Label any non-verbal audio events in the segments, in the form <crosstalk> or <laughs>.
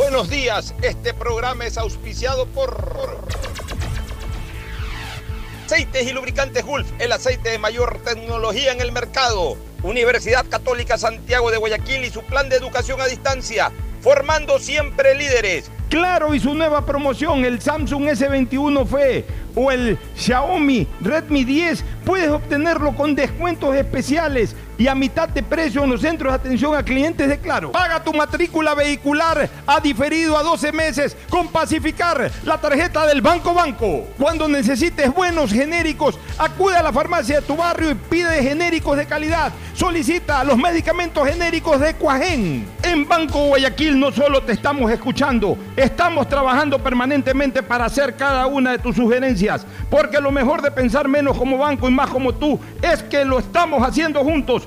Buenos días, este programa es auspiciado por Aceites y Lubricantes Gulf, el aceite de mayor tecnología en el mercado. Universidad Católica Santiago de Guayaquil y su plan de educación a distancia, formando siempre líderes. Claro, y su nueva promoción, el Samsung S21 FE o el Xiaomi Redmi 10, puedes obtenerlo con descuentos especiales y a mitad de precio en los centros de atención a clientes de Claro. Paga tu matrícula vehicular a diferido a 12 meses con Pacificar, la tarjeta del Banco Banco. Cuando necesites buenos genéricos, acude a la farmacia de tu barrio y pide genéricos de calidad. Solicita los medicamentos genéricos de Cuajén. En Banco Guayaquil no solo te estamos escuchando, estamos trabajando permanentemente para hacer cada una de tus sugerencias, porque lo mejor de pensar menos como banco y más como tú es que lo estamos haciendo juntos.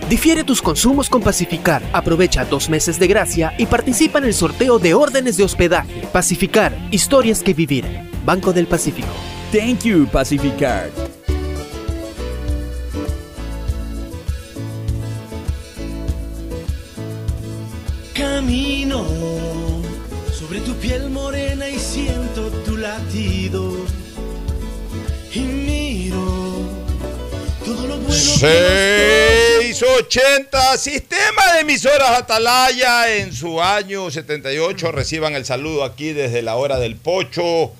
Difiere tus consumos con Pacificar. Aprovecha dos meses de gracia y participa en el sorteo de órdenes de hospedaje. Pacificar, historias que vivir. Banco del Pacífico. Thank you, Pacificar. Camino sobre tu piel morena y siento tu latido. Y miro todo lo bueno que 680, sistema de emisoras Atalaya en su año 78. Reciban el saludo aquí desde la hora del pocho,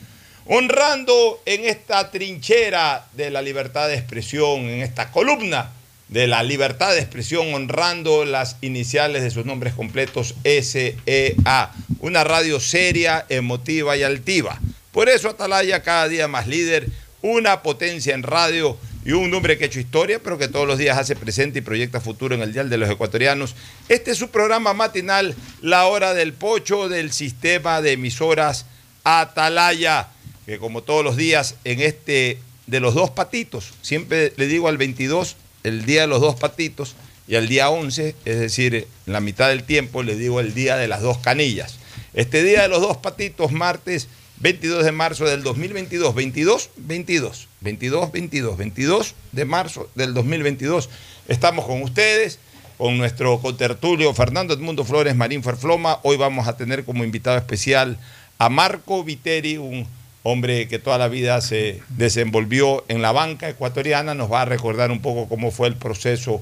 honrando en esta trinchera de la libertad de expresión, en esta columna de la libertad de expresión, honrando las iniciales de sus nombres completos SEA. Una radio seria, emotiva y altiva. Por eso Atalaya cada día más líder, una potencia en radio y un hombre que ha hecho historia, pero que todos los días hace presente y proyecta futuro en el Dial de los Ecuatorianos. Este es su programa matinal, La Hora del Pocho, del sistema de emisoras Atalaya, que como todos los días en este de los dos patitos, siempre le digo al 22, el día de los dos patitos, y al día 11, es decir, en la mitad del tiempo, le digo el día de las dos canillas. Este día de los dos patitos, martes 22 de marzo del 2022, 22, 22, 22, 22, 22 de marzo del 2022. Estamos con ustedes, con nuestro contertulio Fernando Edmundo Flores Marín Ferfloma. Hoy vamos a tener como invitado especial a Marco Viteri, un hombre que toda la vida se desenvolvió en la banca ecuatoriana, nos va a recordar un poco cómo fue el proceso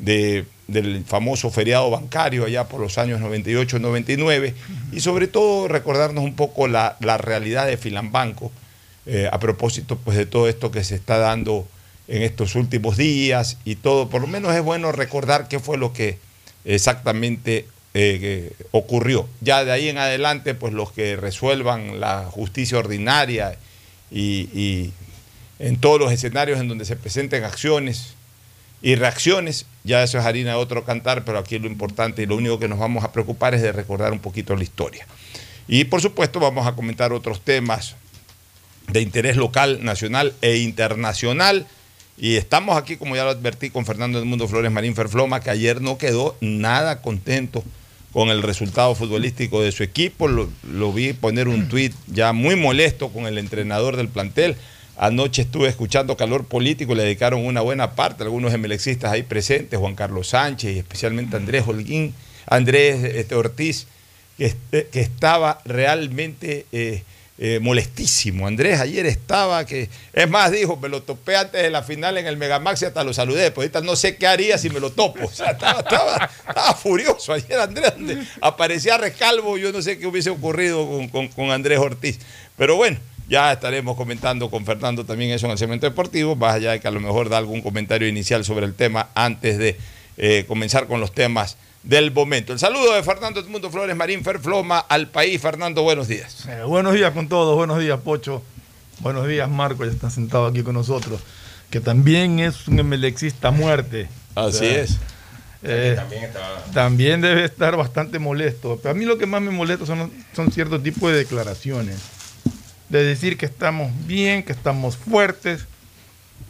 de, del famoso feriado bancario allá por los años 98-99 y sobre todo recordarnos un poco la, la realidad de Filambanco eh, a propósito pues, de todo esto que se está dando en estos últimos días y todo. Por lo menos es bueno recordar qué fue lo que exactamente eh, ocurrió. Ya de ahí en adelante, pues los que resuelvan la justicia ordinaria y, y en todos los escenarios en donde se presenten acciones y reacciones, ya eso es harina de otro cantar, pero aquí lo importante y lo único que nos vamos a preocupar es de recordar un poquito la historia. Y por supuesto vamos a comentar otros temas de interés local, nacional e internacional. Y estamos aquí, como ya lo advertí, con Fernando Edmundo Flores Marín Ferfloma, que ayer no quedó nada contento con el resultado futbolístico de su equipo. Lo, lo vi poner un tuit ya muy molesto con el entrenador del plantel. Anoche estuve escuchando Calor Político, le dedicaron una buena parte, algunos emelexistas ahí presentes, Juan Carlos Sánchez y especialmente Andrés Holguín, Andrés este, Ortiz, que, que, estaba realmente eh, eh, molestísimo. Andrés ayer estaba que, es más, dijo, me lo topé antes de la final en el Megamax y hasta lo saludé, pues ahorita no sé qué haría si me lo topo. <laughs> O sea, estaba, furioso ayer Andrés, aparecía rescalvo, yo no sé qué hubiese ocurrido con Andrés Ortiz. Pero bueno. Ya estaremos comentando con Fernando también eso en el segmento deportivo, más allá de que a lo mejor da algún comentario inicial sobre el tema antes de eh, comenzar con los temas del momento. El saludo de Fernando Edmundo Flores Marín Ferfloma al país. Fernando, buenos días. Eh, buenos días con todos, buenos días Pocho, buenos días Marco, ya está sentado aquí con nosotros, que también es un emelexista muerte. Así o sea, es. Eh, también, debe estar bastante molesto. Pero a mí lo que más me molesta son, son ciertos tipos de declaraciones de decir que estamos bien, que estamos fuertes,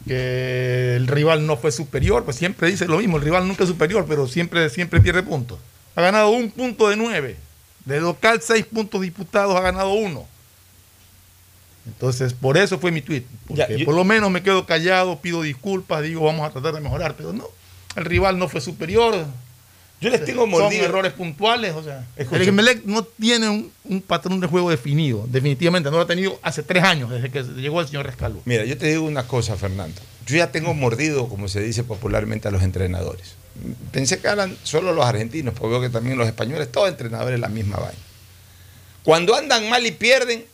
que el rival no fue superior, pues siempre dice lo mismo, el rival nunca es superior, pero siempre, siempre pierde puntos. Ha ganado un punto de nueve, de local seis puntos disputados, ha ganado uno. Entonces, por eso fue mi tweet, porque ya, yo... por lo menos me quedo callado, pido disculpas, digo vamos a tratar de mejorar, pero no, el rival no fue superior, yo les tengo mordido. Son errores puntuales, o sea. Escucha. El Emelec no tiene un, un, patrón de juego definido, definitivamente. No lo ha tenido hace tres años, desde que llegó el señor Rescalvo. Mira, yo te digo una cosa, Fernando. Yo ya tengo mordido, como se dice popularmente, a los entrenadores. Pensé que eran solo los argentinos, porque veo que también los españoles, todos entrenadores la misma vaina. Cuando andan mal y pierden,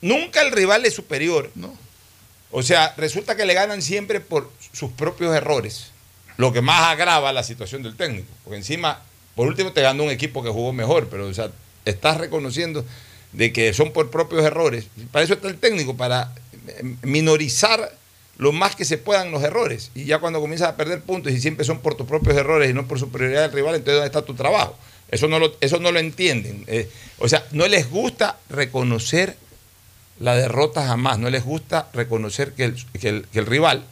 nunca el rival es superior. No. O sea, resulta que le ganan siempre por sus propios errores lo que más agrava la situación del técnico. Porque encima, por último, te ganó un equipo que jugó mejor, pero o sea, estás reconociendo de que son por propios errores. Para eso está el técnico, para minorizar lo más que se puedan los errores. Y ya cuando comienzas a perder puntos y siempre son por tus propios errores y no por superioridad del rival, entonces ¿dónde está tu trabajo? Eso no lo, eso no lo entienden. Eh, o sea, no les gusta reconocer la derrota jamás, no les gusta reconocer que el, que el rival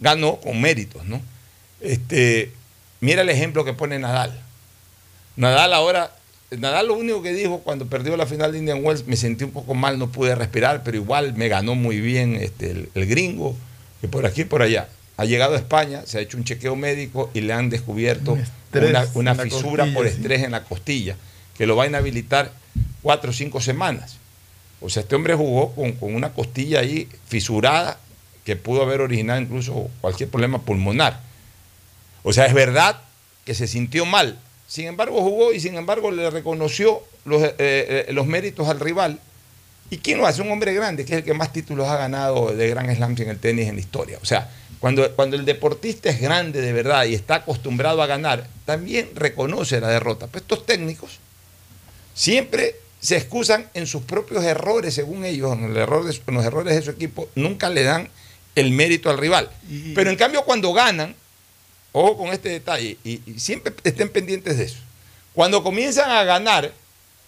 ganó con méritos, ¿no? Este, mira el ejemplo que pone Nadal. Nadal ahora, Nadal lo único que dijo cuando perdió la final de Indian Wells, me sentí un poco mal, no pude respirar, pero igual me ganó muy bien este, el, el gringo, que por aquí y por allá. Ha llegado a España, se ha hecho un chequeo médico y le han descubierto un una, una fisura costilla, por estrés sí. en la costilla, que lo va a inhabilitar cuatro o cinco semanas. O sea, este hombre jugó con, con una costilla ahí fisurada que pudo haber originado incluso cualquier problema pulmonar. O sea, es verdad que se sintió mal. Sin embargo, jugó y sin embargo le reconoció los, eh, eh, los méritos al rival. ¿Y quién lo hace? Un hombre grande, que es el que más títulos ha ganado de Grand Slams en el tenis en la historia. O sea, cuando, cuando el deportista es grande de verdad y está acostumbrado a ganar, también reconoce la derrota. Pero estos técnicos siempre se excusan en sus propios errores, según ellos, en, el error de, en los errores de su equipo, nunca le dan el mérito al rival. Pero en cambio, cuando ganan, Ojo con este detalle y, siempre estén pendientes de eso. Cuando comienzan a ganar,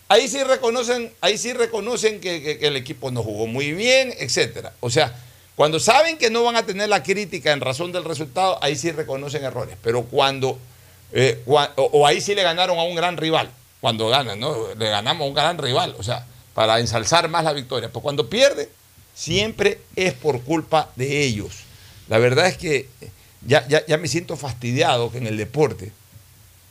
ahí sí reconocen, ahí sí reconocen que, el equipo no jugó muy bien, etcétera. O sea, cuando saben que no van a tener la crítica en razón del resultado, ahí sí reconocen errores. Pero cuando, eh, o, ahí sí le ganaron a un gran rival, cuando ganan, ¿no? Le ganamos a un gran rival, o sea, para ensalzar más la victoria. Pero cuando pierden, siempre es por culpa de ellos. La verdad es que ya, ya, ya me siento fastidiado que en el deporte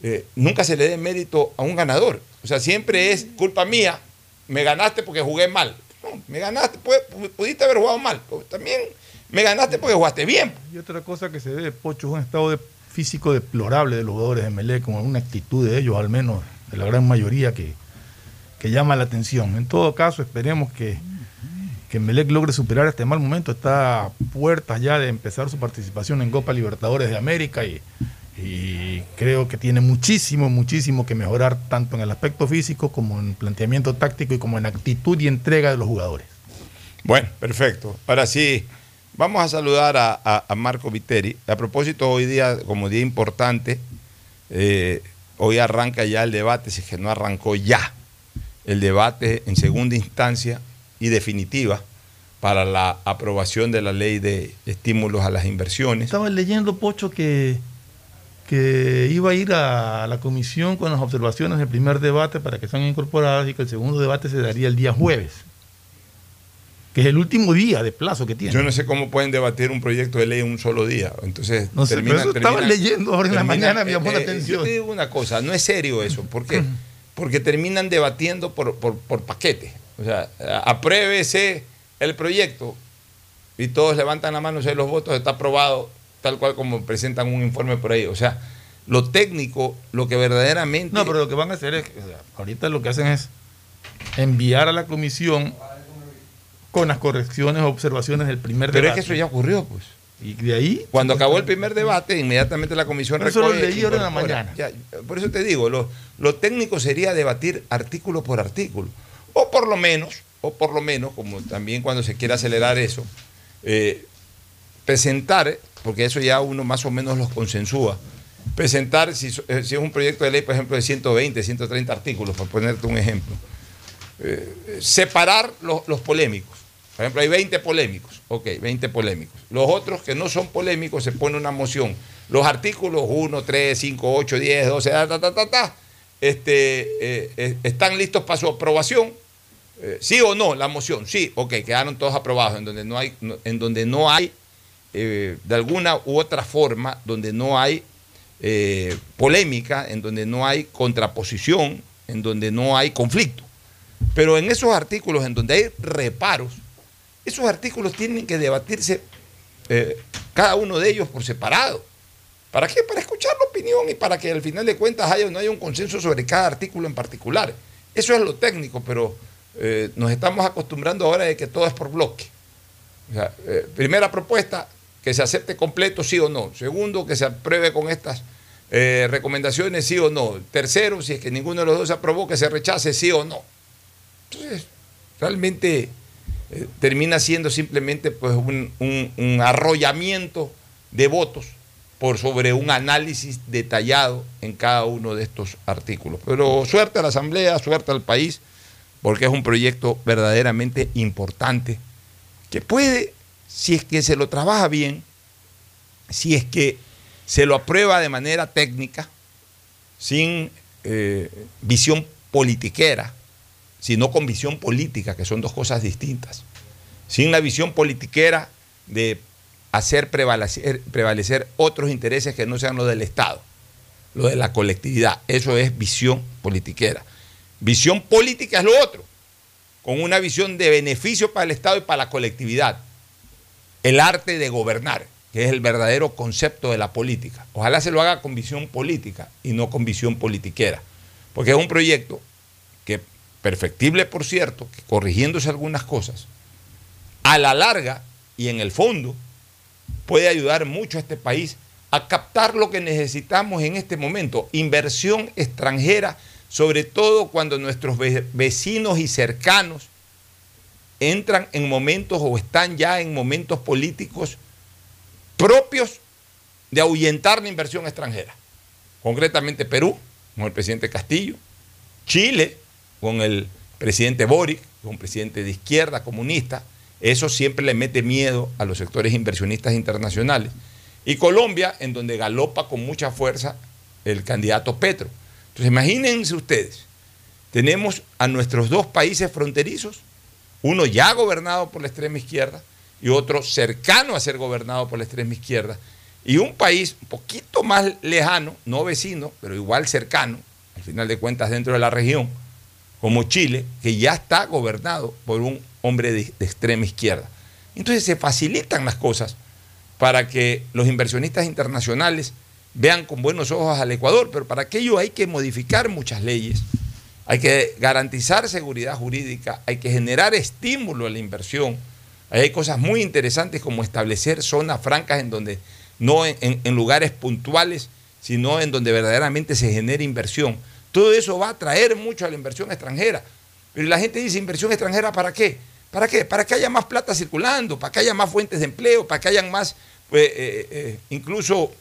eh, nunca se le dé mérito a un ganador. O sea, siempre es culpa mía, me ganaste porque jugué mal. No. Me ganaste, pudiste haber jugado mal. también me ganaste porque jugaste bien. Y otra cosa que se ve, Pocho, es un estado físico deplorable de los jugadores de Melé, como una actitud de ellos, al menos de la gran mayoría, que, que llama la atención. En todo caso, esperemos que, que Melec logre superar este mal momento. Está a puertas ya de empezar su participación en Copa Libertadores de América y, creo que tiene muchísimo, muchísimo que mejorar tanto en el aspecto físico como en planteamiento táctico y como en actitud y entrega de los jugadores. Bueno, perfecto. Ahora sí, vamos a saludar a, Marco Viteri. A propósito, hoy día, como día importante, eh, hoy arranca ya el debate, si es que no arrancó ya, el debate en segunda instancia y definitiva para la aprobación de la ley de estímulos a las inversiones. Estaba leyendo, Pocho, que que iba a ir a la comisión con las observaciones del primer debate para que sean incorporadas y que el segundo debate se daría el día jueves, que es el último día de plazo que tiene. Yo no sé cómo pueden debatir un proyecto de ley en un solo día. Entonces, no sé, pero eso estaba leyendo ahora en la mañana, me llamó la eh, atención. Yo te digo una cosa, no es serio eso. ¿Por qué? <clears throat> Porque terminan debatiendo por, por, por paquete. O sea, apruébese el proyecto y todos levantan la mano, si los votos, está aprobado tal cual como presentan un informe por ahí. O sea, lo técnico, lo que verdaderamente... No, pero lo que van a hacer es, ahorita lo que hacen es enviar a la comisión con las correcciones o observaciones del primer debate. Pero es que eso ya ocurrió, pues. Y de ahí... Cuando acabó el primer debate, inmediatamente la comisión Eso lo leí ahora en la mañana. por eso te digo, lo, lo técnico sería debatir artículo por artículo. O por lo menos, o por lo menos, como también cuando se quiere acelerar eso, eh, presentar porque eso ya uno más o menos los consensúa. Presentar, si, eh, si es un proyecto de ley, por ejemplo, de 120, 130 artículos, por ponerte un ejemplo. Eh, separar los, los polémicos. Por ejemplo, hay 20 polémicos. Ok, 20 polémicos. Los otros que no son polémicos se pone una moción. Los artículos 1, 3, 5, 8, 10, 12, ta, ta, ta, ta, este, eh, están listos para su aprobación. ¿Sí o no? La moción. Sí, ok, quedaron todos aprobados. En donde no hay, en donde no hay eh, de alguna u otra forma, donde no hay eh, polémica, en donde no hay contraposición, en donde no hay conflicto. Pero en esos artículos en donde hay reparos, esos artículos tienen que debatirse eh, cada uno de ellos por separado. ¿Para qué? Para escuchar la opinión y para que al final de cuentas haya o no haya un consenso sobre cada artículo en particular. Eso es lo técnico, pero nos estamos acostumbrando ahora de que todo es por bloque. primera propuesta, que se acepte completo, sí o no. Segundo, que se apruebe con estas eh, recomendaciones, sí o no. Tercero, si es que ninguno de los dos se aprobó, que se rechace, sí o no. Entonces, realmente eh, termina siendo simplemente pues, un, un arrollamiento de votos por sobre un análisis detallado en cada uno de estos artículos. Pero suerte a la Asamblea, suerte al país, porque es un proyecto verdaderamente importante que puede si es que se lo trabaja bien, si es que se lo aprueba de manera técnica, sin eh, visión politiquera, sino con visión política, que son dos cosas distintas. Sin la visión politiquera de hacer prevalecer, prevalecer otros intereses que no sean los del Estado, lo de la colectividad. Eso es visión politiquera. Visión política es lo otro, con una visión de beneficio para el Estado y para la colectividad el arte de gobernar, que es el verdadero concepto de la política. Ojalá se lo haga con visión política y no con visión politiquera, porque es un proyecto que, perfectible por cierto, que corrigiéndose algunas cosas, a la larga y en el fondo puede ayudar mucho a este país a captar lo que necesitamos en este momento, inversión extranjera, sobre todo cuando nuestros vecinos y cercanos entran en momentos o están ya en momentos políticos propios de ahuyentar la inversión extranjera. Concretamente Perú, con el presidente Castillo, Chile, con el presidente Boric, un presidente de izquierda comunista, eso siempre le mete miedo a los sectores inversionistas internacionales. Y Colombia, en donde galopa con mucha fuerza el candidato Petro. Entonces imagínense ustedes, tenemos a nuestros dos países fronterizos uno ya gobernado por la extrema izquierda y otro cercano a ser gobernado por la extrema izquierda, y un país un poquito más lejano, no vecino, pero igual cercano, al final de cuentas dentro de la región, como Chile, que ya está gobernado por un hombre de, de extrema izquierda. Entonces se facilitan las cosas para que los inversionistas internacionales vean con buenos ojos al Ecuador, pero para aquello hay que modificar muchas leyes, hay que garantizar seguridad jurídica, hay que generar estímulo a la inversión. Hay cosas muy interesantes como establecer zonas francas en donde no en, lugares puntuales, sino en donde verdaderamente se genere inversión. Todo eso va a atraer mucho a la inversión extranjera. Pero la gente dice, ¿inversión extranjera para qué? ¿Para qué? Para que haya más plata circulando, para que haya más fuentes de empleo, para que hayan más, pues, eh, eh, incluso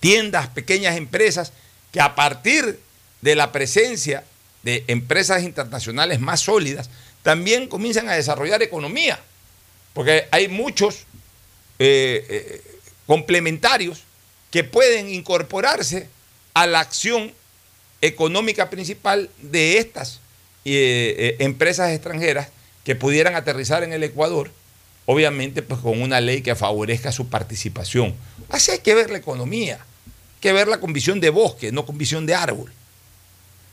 tiendas, pequeñas empresas, que a partir de la presencia de empresas internacionales más sólidas, también comienzan a desarrollar economía. Porque hay muchos eh, complementarios que pueden incorporarse a la acción económica principal de estas empresas extranjeras que pudieran aterrizar en el Ecuador, obviamente pues con una ley que favorezca su participación. Así hay que ver la economía, que verla con visión de bosque, no con visión de árbol.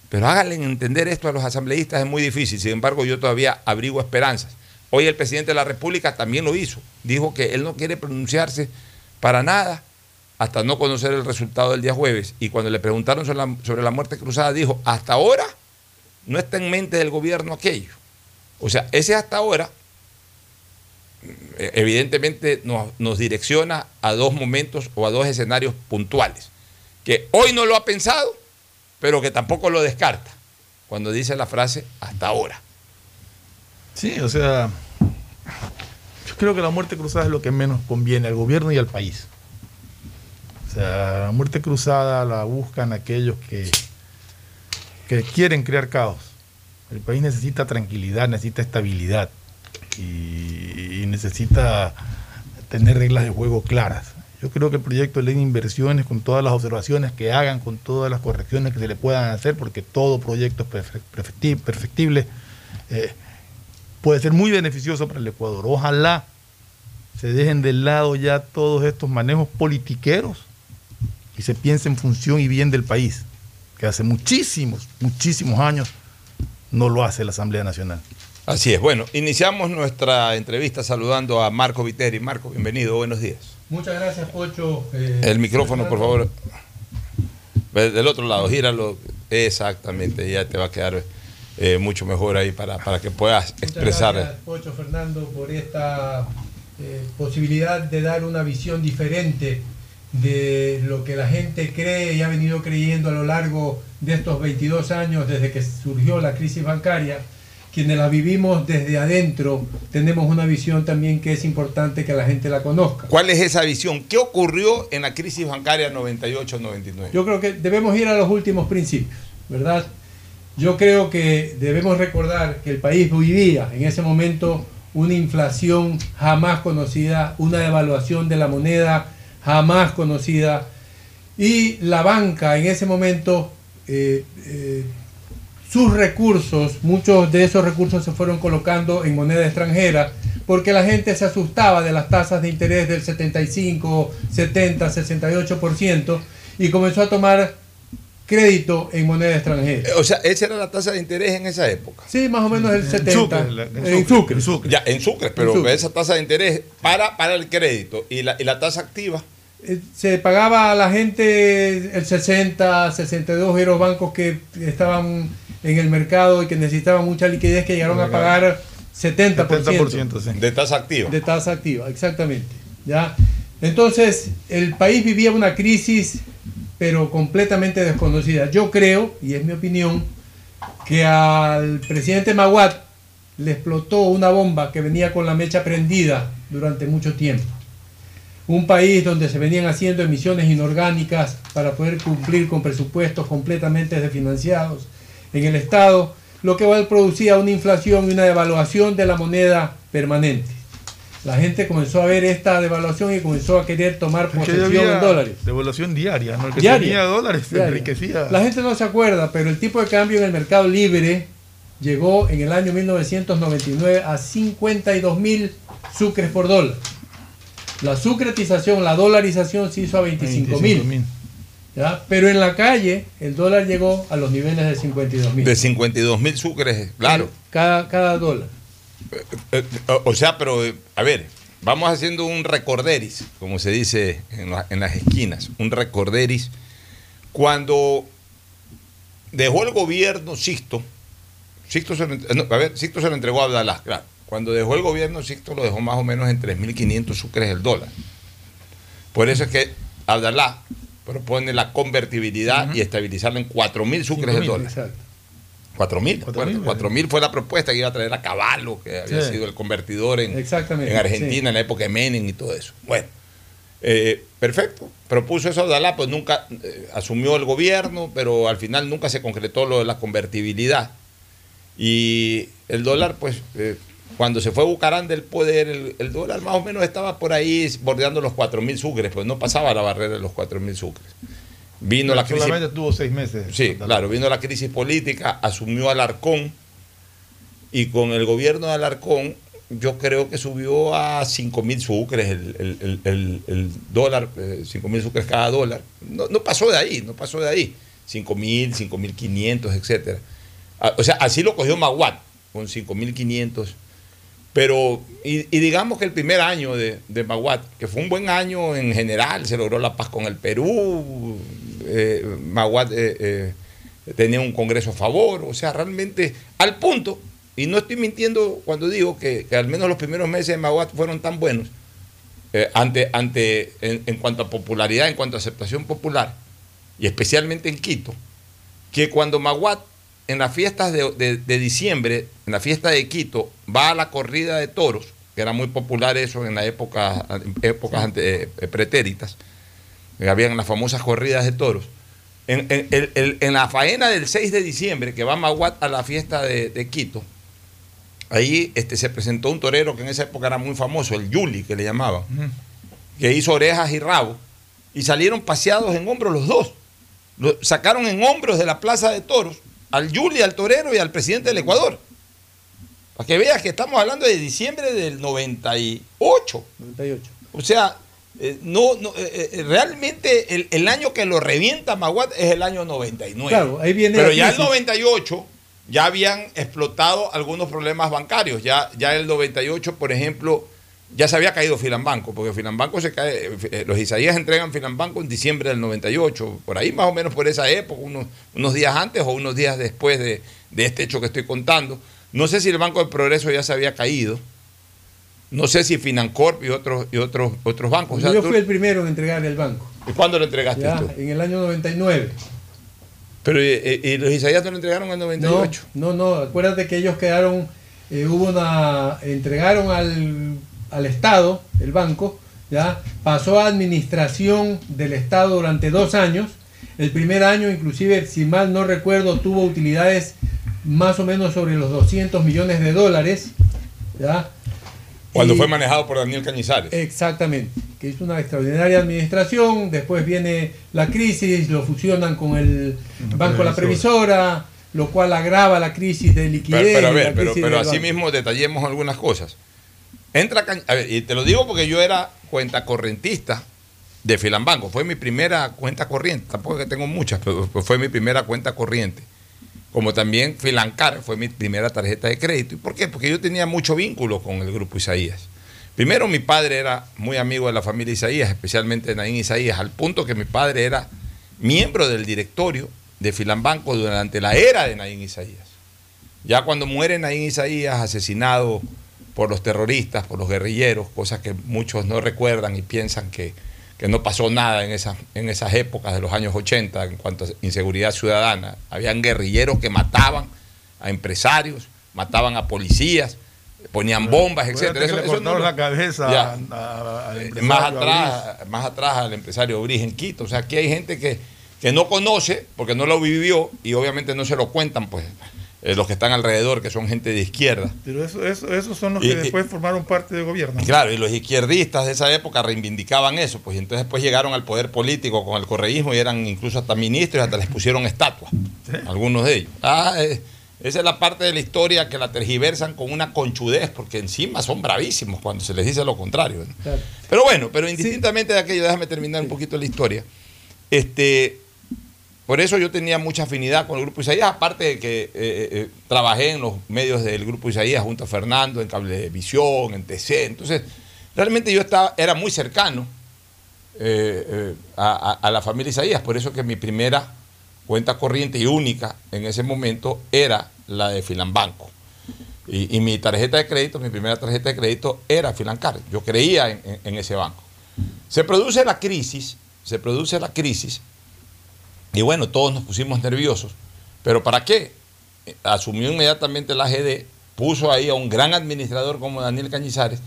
Pero háganle entender esto a los asambleístas, es muy difícil, sin embargo yo todavía abrigo esperanzas. Hoy el presidente de la República también lo hizo, dijo que él no quiere pronunciarse para nada hasta no conocer el resultado del día jueves. Y cuando le preguntaron sobre la, muerte cruzada, dijo, hasta ahora no está en mente del gobierno aquello. O sea, ese hasta ahora evidentemente nos, nos, direcciona a dos momentos o a dos escenarios puntuales, que hoy no lo ha pensado, pero que tampoco lo descarta, cuando dice la frase hasta ahora. Sí, o sea, yo creo que la muerte cruzada es lo que menos conviene al gobierno y al país. O sea, la muerte cruzada la buscan aquellos que, que quieren crear caos el país necesita tranquilidad, necesita estabilidad y, necesita tener reglas de juego claras. Yo creo que el proyecto de ley de inversiones, con todas las observaciones que hagan, con todas las correcciones que se le puedan hacer, porque todo proyecto es perfectible, eh, puede ser muy beneficioso para el Ecuador. Ojalá se dejen de lado ya todos estos manejos politiqueros y se piense en función y bien del país, que hace muchísimos, muchísimos años no lo hace la Asamblea Nacional. Así es. Bueno, iniciamos nuestra entrevista saludando a Marco Viteri. Marco, bienvenido, buenos días. Muchas gracias, Pocho. Eh, El micrófono, por favor. Del otro lado, gíralo. Exactamente, ya te va a quedar eh, mucho mejor ahí para, para que puedas expresar. Muchas gracias, Pocho Fernando, por esta eh, posibilidad de dar una visión diferente de lo que la gente cree y ha venido creyendo a lo largo de estos 22 años desde que surgió la crisis bancaria, quienes la vivimos desde adentro, tenemos una visión también que es importante que la gente la conozca. ¿Cuál es esa visión? ¿Qué ocurrió en la crisis bancaria 98-99? Yo creo que debemos ir a los últimos principios, ¿verdad? Yo creo que debemos recordar que el país vivía en ese momento una inflación jamás conocida, una devaluación de la moneda jamás conocida, y la banca en ese momento eh, eh, sus recursos, muchos de esos recursos se fueron colocando en moneda extranjera porque la gente se asustaba de las tasas de interés del 75, 70, 68% y comenzó a tomar crédito en moneda extranjera. O sea, esa era la tasa de interés en esa época. Sí, más o menos el 70. En Sucre. Ya, en Sucre, pero esa tasa de interés para, para el crédito y la, y la tasa activa. Eh, se pagaba a la gente el 60, 62 eran bancos que estaban en el mercado y que necesitaban mucha liquidez que llegaron a pagar 70%, 70% de tasa activa. De tasa activa, exactamente. ¿ya? Entonces, el país vivía una crisis, pero completamente desconocida. Yo creo, y es mi opinión, que al presidente Maguat le explotó una bomba que venía con la mecha prendida durante mucho tiempo un país donde se venían haciendo emisiones inorgánicas para poder cumplir con presupuestos completamente desfinanciados en el Estado, lo que producía una inflación y una devaluación de la moneda permanente. La gente comenzó a ver esta devaluación y comenzó a querer tomar posesión en dólares. Devaluación diaria, ¿no? El que tenía dólares se enriquecía. La gente no se acuerda, pero el tipo de cambio en el mercado libre llegó en el año 1999 a 52 mil sucres por dólar. La sucretización, la dolarización se hizo a 25 mil. ¿ya? Pero en la calle el dólar llegó a los niveles de 52 mil. De 52 mil sucres, claro. Cada, cada dólar. Eh, o- O sea, pero, eh, a ver, vamos haciendo un recorderis, como se dice en, la- en las esquinas, un recorderis. Cuando dejó el gobierno Sixto, Sixto se lo, ent- no, a ver, Sixto se lo entregó a Abdalá, claro. Cuando dejó el gobierno Sixto lo dejó más o menos en 3.500 sucres el dólar. Por eso es que Abdalá propone la convertibilidad y estabilizarla en 4.000 sucres el 5.000, dólar. Exacto. 4.000, Cuatro recuerda, mil, 4.000 fue la propuesta que iba a traer a Caballo, que había Sí. sido el convertidor en Argentina en la época de Menem y todo eso. Bueno, eh, perfecto. Propuso eso Abdalá, pues nunca eh, asumió el gobierno, pero al final nunca se concretó lo de la convertibilidad. Y el dólar, pues, eh, cuando se fue Bucarán del poder, el, el dólar más o menos estaba por ahí bordeando los 4.000 sucres, pues no pasaba la barrera de los 4.000 sucres. Vino la crisis. Solamente tuvo seis meses. Sí, claro, vino la crisis política, asumió Alarcón y con el gobierno de Alarcón yo creo que subió a 5 mil sucres el, el- el- el- dólar, 5 mil sucres cada dólar. No, no pasó de ahí, no pasó de ahí. 5 mil, 5 mil 500, etcétera. Ah, O sea, así lo cogió Maguat, con 5 mil 500. Pero, y, y digamos que el primer año de, de Maguat, que fue un buen año en general, se logró la paz con el Perú, eh, Maguat eh, eh, tenía un congreso a favor, o sea, realmente al punto, y no estoy mintiendo cuando digo que, que al menos los primeros meses de Maguat fueron tan buenos, eh, ante, ante, en, en cuanto a popularidad, en cuanto a aceptación popular, y especialmente en Quito, que cuando Maguat en las fiestas de, de- de diciembre, en la fiesta de Quito, va a la corrida de toros, que era muy popular eso en la época, épocas ante- eh, pretéritas, que habían las famosas corridas de toros. En, en- el- el- en la faena del 6 de diciembre, que va Maguat a la fiesta de, de Quito, ahí este, se presentó un torero que en esa época era muy famoso, el Yuli, que le llamaban, que hizo orejas y rabo, y salieron paseados en hombros los dos. Lo sacaron en hombros de la plaza de toros al Yuli, al torero y al presidente del Ecuador. Para que veas que estamos hablando de diciembre del 98. 98. O sea, eh, no, no, eh, eh, realmente el, el año que lo revienta Maguat es el año 99. Claro, ahí viene Pero ya el crisis. 98 ya habían explotado algunos problemas bancarios. Ya, ya el 98, por ejemplo, ya se había caído Filambanco, porque Filambanco se cae, eh, los Isaías entregan Filambanco en diciembre del 98, por ahí más o menos por esa época, unos, unos días antes o unos días después de, de este hecho que estoy contando. No sé si el Banco del Progreso ya se había caído. No sé si Financorp y otros, y otros, otros bancos. O sea, Yo tú- fui el primero en entregar el banco. ¿Y cuándo lo entregaste Ya, tú? en el año 99. Pero ¿y, y- y los Isaías no lo entregaron en el 98? No, no, no, acuérdate que ellos quedaron, eh, hubo una, entregaron al, al Estado, el banco, ya pasó a administración del Estado durante dos años. El primer año, inclusive, si mal no recuerdo, tuvo utilidades más o menos sobre los 200 millones de dólares, ya. Cuando Y- fue manejado por Daniel Cañizares. Exactamente, que hizo una extraordinaria administración, después viene la crisis, lo fusionan con el Banco La Previsora, lo cual agrava la crisis de liquidez. Pero, pero a la ver, pero, pero así mismo detallemos algunas cosas. Entra y te lo digo porque yo era cuenta correntista de Filambanco. Fue mi primera cuenta corriente. Tampoco que tengo muchas, pero fue mi primera cuenta corriente. Como también Filancar fue mi primera tarjeta de crédito. ¿Y por qué? Porque yo tenía mucho vínculo con el grupo Isaías. Primero, mi padre era muy amigo de la familia Isaías, especialmente de Naín Isaías, al punto que mi padre era miembro del directorio de Filambanco durante la era de Naín Isaías. Ya cuando muere Naín Isaías, asesinado por los terroristas, por los guerrilleros, cosas que muchos no recuerdan y piensan que, que no pasó nada en esas, en esas épocas de los años 80 en cuanto a inseguridad ciudadana. Habían guerrilleros que mataban a empresarios, mataban a policías, ponían bombas, etcétera. que le Eso- eso no- la cabeza Ya. a- a- Eh, empresario más atrás, más atrás al empresario Bris en Quito. O sea, aquí hay gente que, que no conoce porque no lo vivió y obviamente no se lo cuentan, pues, eh, los que están alrededor, que son gente de izquierda. Pero eso, eso, esos son los Y- que y- después formaron parte del gobierno. Claro, y los izquierdistas de esa época reivindicaban eso, pues y entonces después llegaron al poder político con el correísmo y eran incluso hasta ministros y hasta les pusieron estatuas, algunos de ellos. Ah, eh, esa es la parte de la historia que la tergiversan con una conchudez, porque encima son bravísimos cuando se les dice lo contrario. ¿no? Claro. Pero bueno, pero indistintamente de aquello, déjame terminar un poquito la historia. Este, por eso yo tenía mucha afinidad con el Grupo Isaías, aparte de que eh, eh, trabajé en los medios del Grupo Isaías junto a Fernando, en Cablevisión, en TC. Entonces, realmente yo estaba, era muy cercano a, la familia Isaías. Por eso que mi primera cuenta corriente y única en ese momento era la de Filambanco. Y, mi tarjeta de crédito, mi primera tarjeta de crédito era Filancar. Yo creía en, ese banco. Se produce la crisis, se produce la crisis, y bueno, todos nos pusimos nerviosos. ¿Pero para qué? Asumió inmediatamente la GD, puso ahí a un gran administrador como Daniel Cañizares,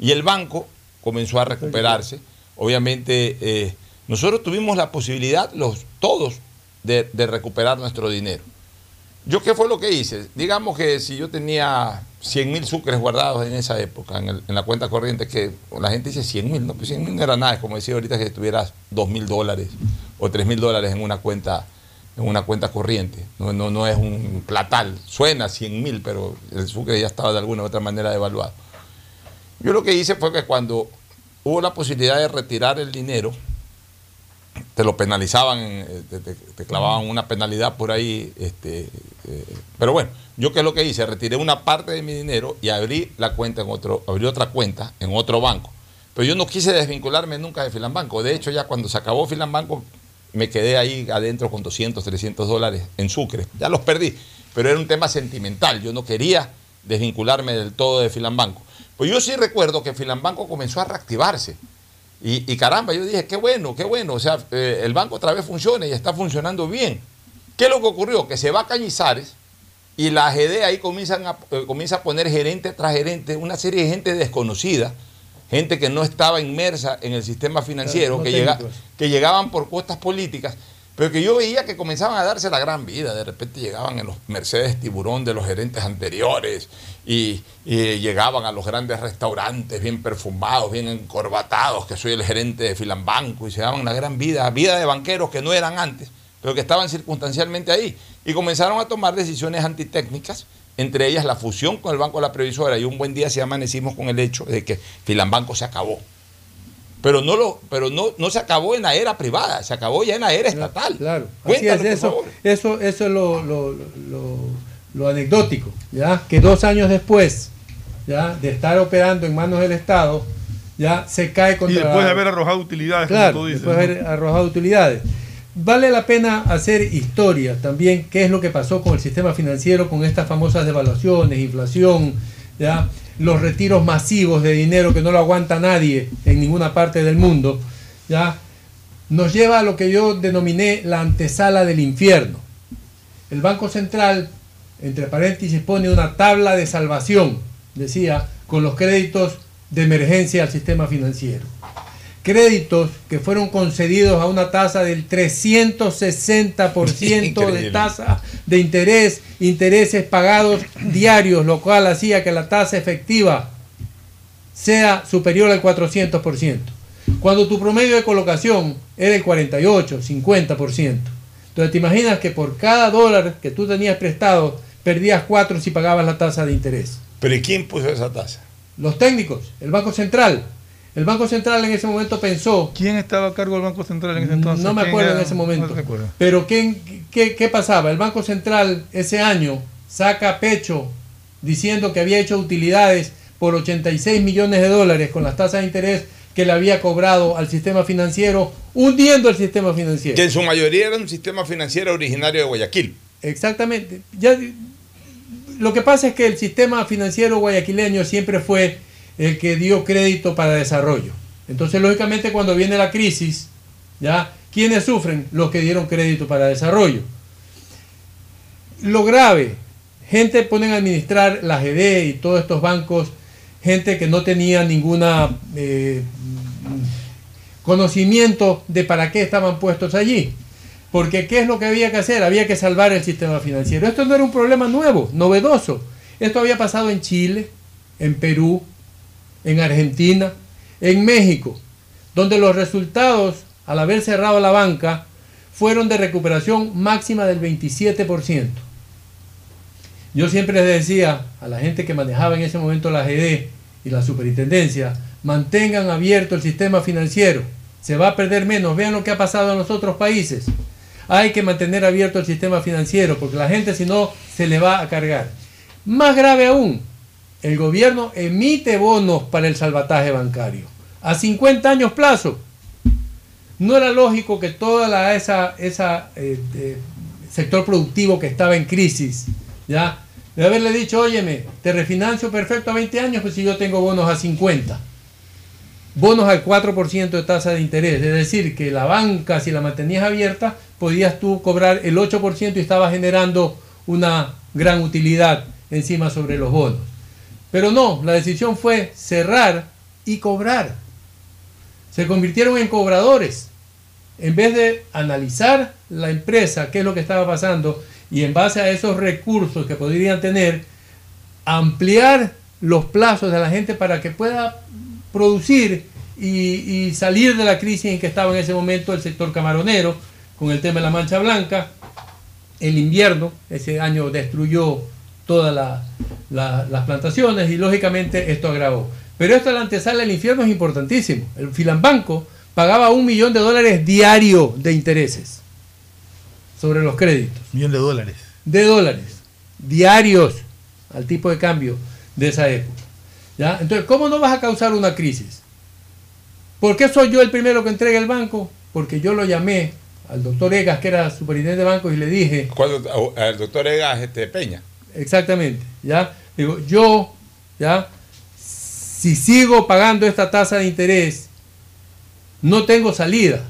y el banco comenzó a recuperarse. Obviamente, eh, nosotros tuvimos la posibilidad, los, todos, de, de recuperar nuestro dinero. ¿Yo qué fue lo que hice? Digamos que si yo tenía 100 mil sucres guardados en esa época, en, la cuenta corriente, que la gente dice 100 mil, no, pues 100 mil no era nada, es como decía ahorita que tuvieras 2 mil dólares o 3 mil dólares en una cuenta en una cuenta corriente. No, no, no es un platal, suena 100 mil, pero el sucre ya estaba de alguna u otra manera devaluado. Yo lo que hice fue que cuando hubo la posibilidad de retirar el dinero, te lo penalizaban, eh, te, clavaban una penalidad por ahí. Este, eh, pero bueno, yo qué es lo que hice, retiré una parte de mi dinero y abrí la cuenta en otro, abrí otra cuenta en otro banco. Pero yo no quise desvincularme nunca de Filambanco. De hecho, ya cuando se acabó Filambanco, me quedé ahí adentro con 200, 300 dólares en Sucre. Ya los perdí, pero era un tema sentimental. Yo no quería desvincularme del todo de Filambanco. Pues yo sí recuerdo que Filambanco comenzó a reactivarse. Y, caramba, yo dije, qué bueno, qué bueno. O sea, eh, el banco otra vez funciona y está funcionando bien. ¿Qué es lo que ocurrió? Que se va a Cañizares y la GD ahí comienzan a, eh, comienza a poner gerente tras gerente, una serie de gente desconocida, gente que no estaba inmersa en el sistema financiero, que, llega, que llegaban por cuestas políticas pero que yo veía que comenzaban a darse la gran vida. De repente llegaban en los Mercedes Tiburón de los gerentes anteriores y, llegaban a los grandes restaurantes bien perfumados, bien encorbatados, que soy el gerente de Filambanco, y se daban la gran vida, vida de banqueros que no eran antes, pero que estaban circunstancialmente ahí. Y comenzaron a tomar decisiones antitécnicas, entre ellas la fusión con el Banco de la Previsora. Y un buen día se amanecimos con el hecho de que Filambanco se acabó pero no lo pero no, no se acabó en la era privada, se acabó ya en la era estatal. Claro, Cuéntanos, eso, eso, eso es lo, lo, lo, anecdótico, ya que dos años después ya de estar operando en manos del Estado, ya se cae contra. Y después de haber arrojado utilidades, claro, como tú dices. Después de haber arrojado utilidades. Vale la pena hacer historia también, qué es lo que pasó con el sistema financiero, con estas famosas devaluaciones, inflación, ya los retiros masivos de dinero que no lo aguanta nadie en ninguna parte del mundo, ¿ya? nos lleva a lo que yo denominé la antesala del infierno. El Banco Central, entre paréntesis, pone una tabla de salvación, decía, con los créditos de emergencia al sistema financiero créditos que fueron concedidos a una tasa del <laughs> 360% de tasa de interés, intereses pagados diarios, lo cual hacía que la tasa efectiva sea superior al 400%. Cuando tu promedio de colocación era el 48, 50%. Entonces te imaginas que por cada dólar que tú tenías prestado, perdías 4 si pagabas la tasa de interés. ¿Pero y quién puso esa tasa? Los técnicos, el Banco Central. El Banco Central en ese momento pensó... ¿Quién estaba a cargo del Banco Central en ese entonces? No me acuerdo en ese momento. pero ¿qué, qué, pasaba? El Banco Central ese año saca pecho diciendo que había hecho utilidades por 86 millones de dólares con las tasas de interés que le había cobrado al sistema financiero, hundiendo el sistema financiero. Que en su mayoría era un sistema financiero originario de Guayaquil. Exactamente. Ya, lo que pasa es que el sistema financiero guayaquileño siempre fue el que dio crédito para desarrollo. Entonces, lógicamente, cuando viene la crisis, ¿ya? ¿Quiénes sufren? Los que dieron crédito para desarrollo. Lo grave, gente ponen a administrar la GD y todos estos bancos, gente que no tenía ninguna eh, conocimiento de para qué estaban puestos allí. Porque ¿qué es lo que había que hacer? Había que salvar el sistema financiero. Esto no era un problema nuevo, novedoso. Esto había pasado en Chile, en Perú, en Argentina, en México, donde los resultados, al haber cerrado la banca, fueron de recuperación máxima del 27%. Yo siempre les decía a la gente que manejaba en ese momento la GD y la superintendencia, mantengan abierto el sistema financiero, se va a perder menos, vean lo que ha pasado en los otros países. hay que mantener abierto el sistema financiero porque la gente si no se le va a cargar. Más grave aún, el gobierno emite bonos para el salvataje bancario a 50 años plazo. No era lógico que toda la, esa, esa eh, eh, sector productivo que estaba en crisis, ya, de haberle dicho, óyeme, te refinancio perfecto a 20 años, pues si yo tengo bonos a 50. Bonos al 4% de tasa de interés. Es decir, que la banca, si la mantenías abierta, podías tú cobrar el 8% y estaba generando una gran utilidad encima sobre los bonos. Pero no, la decisión fue cerrar y cobrar. Se convirtieron en cobradores. En vez de analizar la empresa, qué es lo que estaba pasando, y en base a esos recursos que podrían tener, ampliar los plazos de la gente para que pueda producir y, salir de la crisis en que estaba en ese momento el sector camaronero, con el tema de la mancha blanca, el invierno, ese año destruyó todas las plantaciones y lógicamente esto agravó. Pero esto de la antesala del infierno es importantísimo. El Filambanco pagaba un millón de dólares diario de intereses sobre los créditos. Millón de dólares. De dólares. Diarios al tipo de cambio de esa época. ¿Ya? Entonces, ¿cómo no vas a causar una crisis? ¿Por qué soy yo el primero que entrega el banco? Porque yo lo llamé al doctor Egas, que era superintendente de bancos, y le dije... ¿Cuándo, al doctor Egas este, Peña. Exactamente, ¿ya? Digo, yo, ¿ya? Si sigo pagando esta tasa de interés, no tengo salida,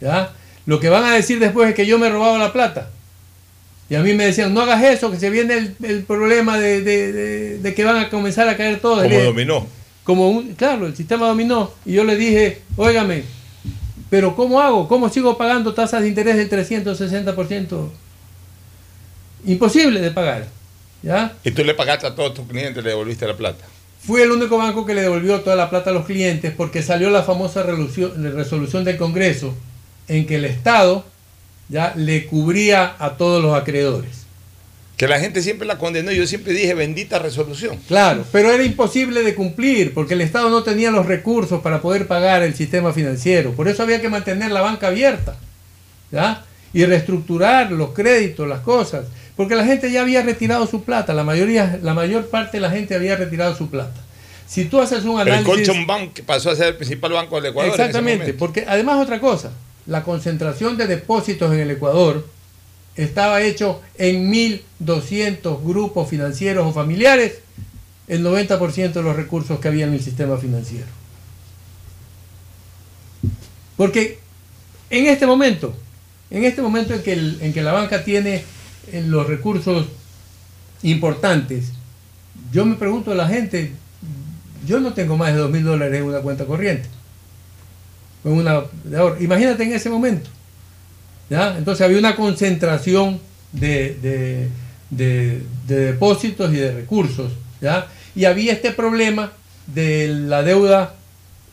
¿ya? Lo que van a decir después es que yo me he robado la plata. Y a mí me decían, no hagas eso, que se viene el, problema de, que van a comenzar a caer todos. Como dominó. Como un, claro, el sistema dominó. Y yo le dije, óigame, pero ¿cómo hago? ¿Cómo sigo pagando tasas de interés del 360%? Imposible de pagar. ¿Ya? ¿Y tú le pagaste a todos tus clientes, le devolviste la plata? Fui el único banco que le devolvió toda la plata a los clientes porque salió la famosa resolución del Congreso en que el Estado ya le cubría a todos los acreedores. Que la gente siempre la condenó, yo siempre dije bendita resolución. Claro, pero era imposible de cumplir porque el Estado no tenía los recursos para poder pagar el sistema financiero. Por eso había que mantener la banca abierta ¿ya? y reestructurar los créditos, las cosas. Porque la gente ya había retirado su plata, la, mayoría, la mayor parte de la gente había retirado su plata. Si tú haces un análisis... El Colchon Bank pasó a ser el principal banco del Ecuador. Exactamente, porque además otra cosa, la concentración de depósitos en el Ecuador estaba hecho en 1.200 grupos financieros o familiares, el 90% de los recursos que había en el sistema financiero. Porque en este momento, en este momento en que, en que la banca tiene eh, los recursos importantes, yo me pregunto a la gente, yo no tengo más de 2.000 dólares en una cuenta corriente una, Imagínate en ese momento. ¿ya? Entonces había una concentración de, depósitos y de recursos. ¿ya? Y había este problema de la deuda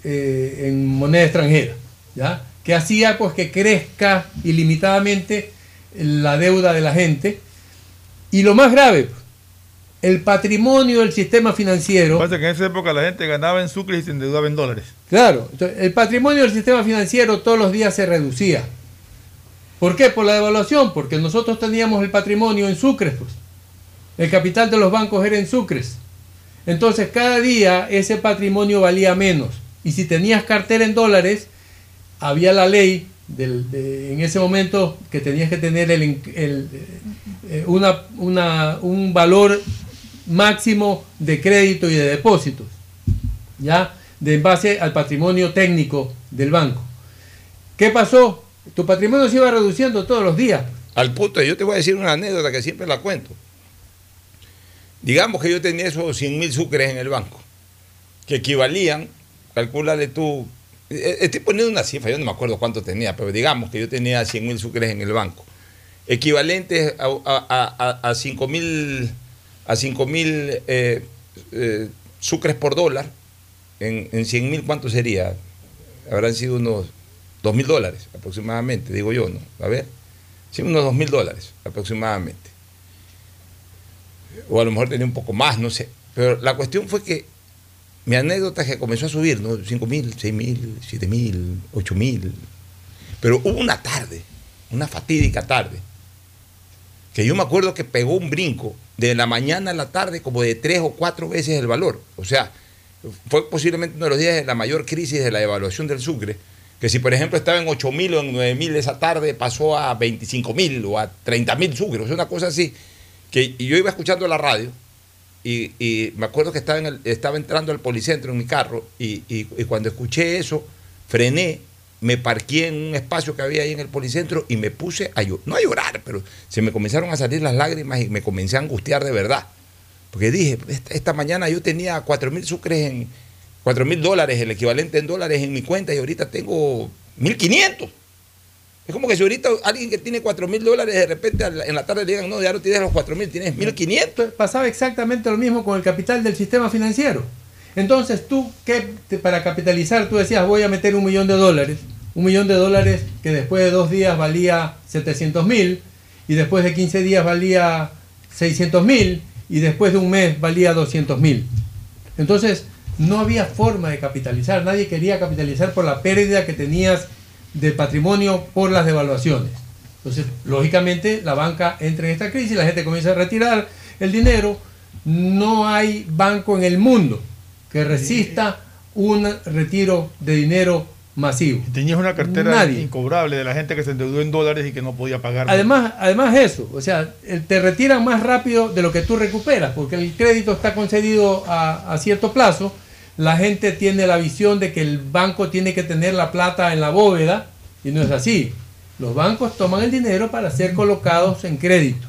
eh, en moneda extranjera, ¿ya? que hacía pues que crezca ilimitadamente la deuda de la gente. Y lo más grave, el patrimonio del sistema financiero. Pasa que en esa época la gente ganaba en sucres y se endeudaba en dólares. Claro, el patrimonio del sistema financiero todos los días se reducía. ¿Por qué? Por la devaluación, porque nosotros teníamos el patrimonio en sucres, pues. El capital de los bancos era en sucres. Entonces cada día ese patrimonio valía menos. Y si tenías cartera en dólares, había la ley en ese momento que tenías que tener el, el, eh, una, una, un valor máximo de crédito y de depósitos, ¿ya? De base al patrimonio técnico del banco. ¿Qué pasó? Tu patrimonio se iba reduciendo todos los días. Al punto, yo te voy a decir una anécdota que siempre la cuento. Digamos que yo tenía esos 100 mil sucres en el banco, que equivalían, calculale tú, eh, eh, estoy poniendo una cifra, yo no me acuerdo cuánto tenía, pero digamos que yo tenía 100 mil sucres en el banco, equivalentes a, a, a, a 5 mil a 5 mil eh, eh, sucres por dólar, en, en 100 mil, ¿cuánto sería? Habrán sido unos 2 mil dólares aproximadamente, digo yo, ¿no? A ver, sí, unos 2 mil dólares aproximadamente. O a lo mejor tenía un poco más, no sé. Pero la cuestión fue que mi anécdota es que comenzó a subir, ¿no? 5 mil, 6 mil, 7 mil, 8 mil. Pero hubo una tarde una fatídica tarde, que yo me acuerdo que pegó un brinco de la mañana a la tarde como de tres o cuatro veces el valor. O sea, fue posiblemente uno de los días de la mayor crisis de la evaluación del Sucre, que si por ejemplo estaba en 8 mil o en 9 mil esa tarde, pasó a 25 mil o a 30 mil Sucre. O sea, una cosa así, que y yo iba escuchando la radio y, y me acuerdo que estaba, en el- estaba entrando al policentro en mi carro y, cuando escuché eso, frené, me parqué en un espacio que había ahí en el policentro y me puse a llorar, no a llorar, pero se me comenzaron a salir las lágrimas y me comencé a angustiar de verdad. Porque dije, esta, esta mañana yo tenía 4 mil sucres en 4 mil dólares, el equivalente en dólares en mi cuenta y ahorita tengo 1.500. Es como que si ahorita alguien que tiene 4 mil dólares de repente en la tarde le digan, no, ya no tienes los 4 mil, tienes 1.500. Pasaba exactamente lo mismo con el capital del sistema financiero. Entonces tú, ¿qué, para capitalizar, tú decías, voy a meter un millón de dólares. Un millón de dólares que después de dos días valía 700 mil y después de 15 días valía 600 mil y después de un mes valía 200 mil. Entonces no había forma de capitalizar. Nadie quería capitalizar por la pérdida que tenías de patrimonio por las devaluaciones. Entonces, lógicamente, la banca entra en esta crisis, la gente comienza a retirar el dinero. No hay banco en el mundo que resista un retiro de dinero masivo. Tenías una cartera Nadie. incobrable de la gente que se endeudó en dólares y que no podía pagar. Además, además eso, o sea, eh, te retiran más rápido de lo que tú recuperas, porque el crédito está concedido a, a cierto plazo. La gente tiene la visión de que el banco tiene que tener la plata en la bóveda y no es así. Los bancos toman el dinero para ser colocados en crédito.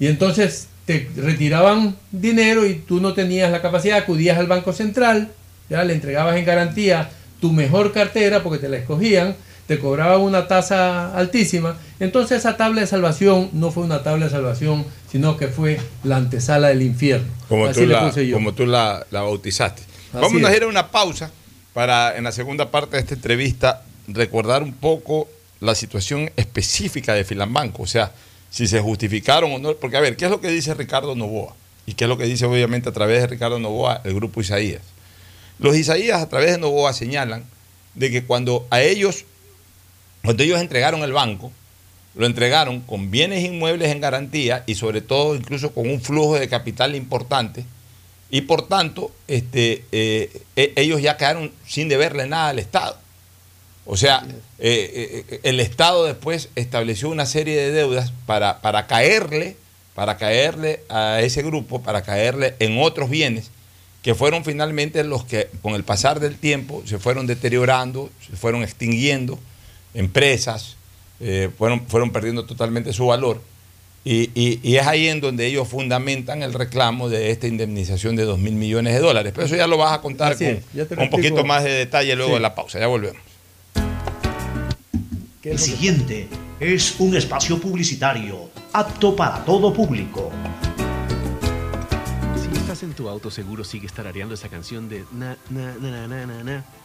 Y entonces te retiraban dinero y tú no tenías la capacidad, acudías al Banco Central, ya le entregabas en garantía tu mejor cartera porque te la escogían, te cobraban una tasa altísima. Entonces esa tabla de salvación no fue una tabla de salvación, sino que fue la antesala del infierno. Como Así tú, la, como tú la, la bautizaste. Así Vamos a es. ir a una pausa para en la segunda parte de esta entrevista recordar un poco la situación específica de Filambanco, o sea, si se justificaron o no, porque a ver, ¿qué es lo que dice Ricardo Novoa? Y qué es lo que dice obviamente a través de Ricardo Novoa el grupo Isaías. Los Isaías a través de Novoa señalan de que cuando a ellos, cuando ellos entregaron el banco, lo entregaron con bienes inmuebles en garantía y sobre todo incluso con un flujo de capital importante y por tanto este, eh, e- ellos ya quedaron sin deberle nada al Estado. O sea, eh, eh, el Estado después estableció una serie de deudas para, para caerle, para caerle a ese grupo, para caerle en otros bienes que fueron finalmente los que con el pasar del tiempo se fueron deteriorando, se fueron extinguiendo, empresas, eh, fueron, fueron perdiendo totalmente su valor. Y, y- y es ahí en donde ellos fundamentan el reclamo de esta indemnización de 2 mil millones de dólares. Pero eso ya lo vas a contar Así con, un poquito más de detalle luego Sí. de la pausa. Ya volvemos. El siguiente es un espacio publicitario apto para todo público. Si estás en tu auto, seguro sigues tarareando esa canción de na, na, na, na, na, na,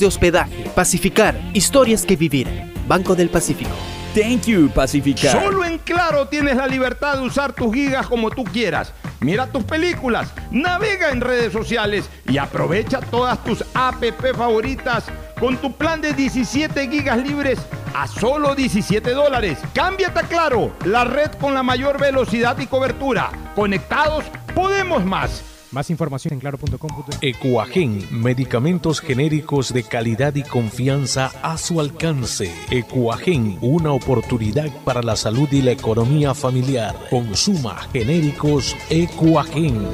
de hospedaje. Pacificar, historias que vivir. Banco del Pacífico. Thank you, Pacificar. Solo en Claro tienes la libertad de usar tus gigas como tú quieras. Mira tus películas, navega en redes sociales y aprovecha todas tus app favoritas con tu plan de 17 gigas libres a solo 17 dólares. Cámbiate a Claro, la red con la mayor velocidad y cobertura. Conectados, podemos más. Más información en claro.com. Ecuagen, medicamentos genéricos de calidad y confianza a su alcance. Ecuagen, una oportunidad para la salud y la economía familiar. Consuma genéricos Ecuagen.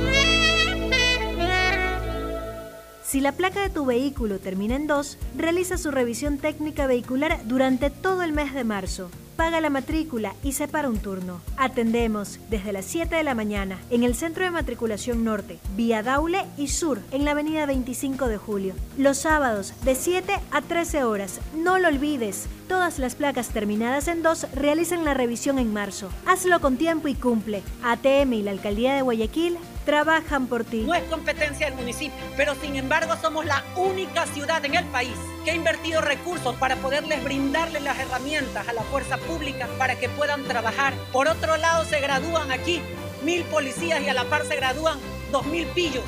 Si la placa de tu vehículo termina en 2, realiza su revisión técnica vehicular durante todo el mes de marzo. Paga la matrícula y separa un turno. Atendemos desde las 7 de la mañana en el Centro de Matriculación Norte, vía Daule y Sur, en la avenida 25 de Julio. Los sábados de 7 a 13 horas. No lo olvides, todas las placas terminadas en 2 realizan la revisión en marzo. Hazlo con tiempo y cumple. ATM y la Alcaldía de Guayaquil trabajan por ti. No es competencia del municipio, pero sin embargo somos la única ciudad en el país que ha invertido recursos para poderles brindarles las herramientas a la fuerza pública para que puedan trabajar. Por otro lado, se gradúan aquí mil policías y a la par se gradúan dos mil pillos.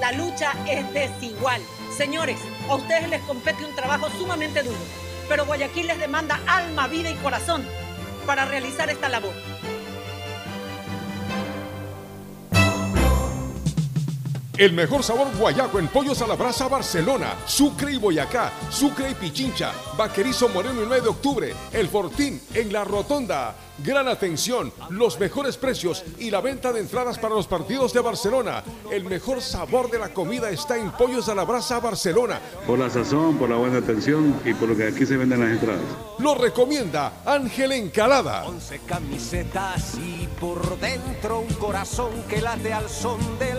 La lucha es desigual. Señores, a ustedes les compete un trabajo sumamente duro, pero Guayaquil les demanda alma, vida y corazón para realizar esta labor. El mejor sabor guayaco en pollos a la brasa Barcelona, Sucre y Boyacá, Sucre y Pichincha, Vaquerizo Moreno el 9 de octubre, El Fortín en La Rotonda. Gran atención, los mejores precios y la venta de entradas para los partidos de Barcelona. El mejor sabor de la comida está en Pollos a la Brasa Barcelona. Por la sazón, por la buena atención y por lo que aquí se venden las entradas. Lo recomienda Ángel Encalada. Once camisetas y por dentro un corazón que late al son del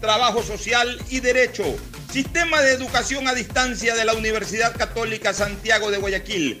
trabajo social y derecho. Sistema de educación a distancia de la Universidad Católica Santiago de Guayaquil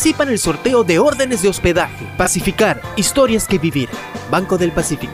Participa en el sorteo de órdenes de hospedaje. Pacificar, historias que vivir. Banco del Pacífico.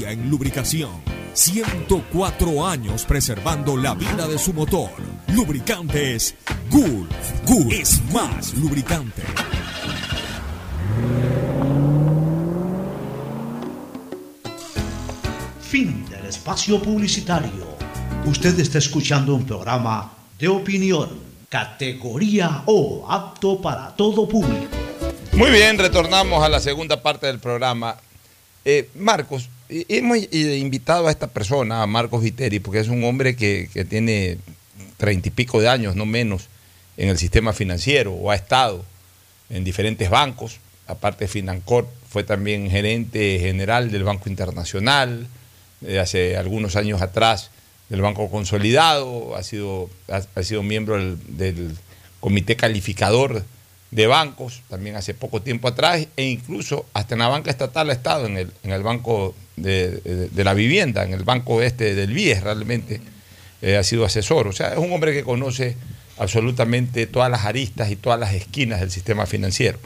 en lubricación. 104 años preservando la vida de su motor. Lubricantes Gulf. Gulf es más lubricante. Fin del espacio publicitario. Usted está escuchando un programa de opinión, categoría O, apto para todo público. Muy bien, retornamos a la segunda parte del programa. Eh, Marcos, hemos invitado a esta persona, a Marcos Viteri, porque es un hombre que, tiene treinta y pico de años, no menos, en el sistema financiero o ha estado en diferentes bancos. Aparte de Financor, fue también gerente general del Banco Internacional, eh, hace algunos años atrás del Banco Consolidado, ha sido, ha, ha sido miembro del, del comité calificador de bancos, también hace poco tiempo atrás, e incluso hasta en la banca estatal ha estado en el, en el Banco de, la Vivienda, en el Banco este del BIES realmente, eh, ha sido asesor. O sea, es un hombre que conoce absolutamente todas las aristas y todas las esquinas del sistema financiero.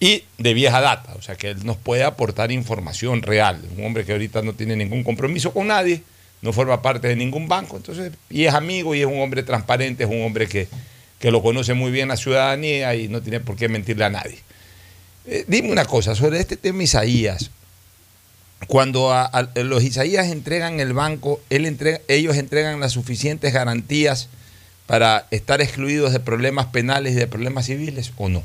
Y de vieja data, o sea, que él nos puede aportar información real. Un hombre que ahorita no tiene ningún compromiso con nadie, no forma parte de ningún banco, entonces, y es amigo y es un hombre transparente, es un hombre que, que lo conoce muy bien la ciudadanía y no tiene por qué mentirle a nadie. Eh, dime una cosa, sobre este tema Isaías, cuando los Isaías entregan el banco, ellos entregan las suficientes garantías para estar excluidos de problemas penales y de problemas civiles o no?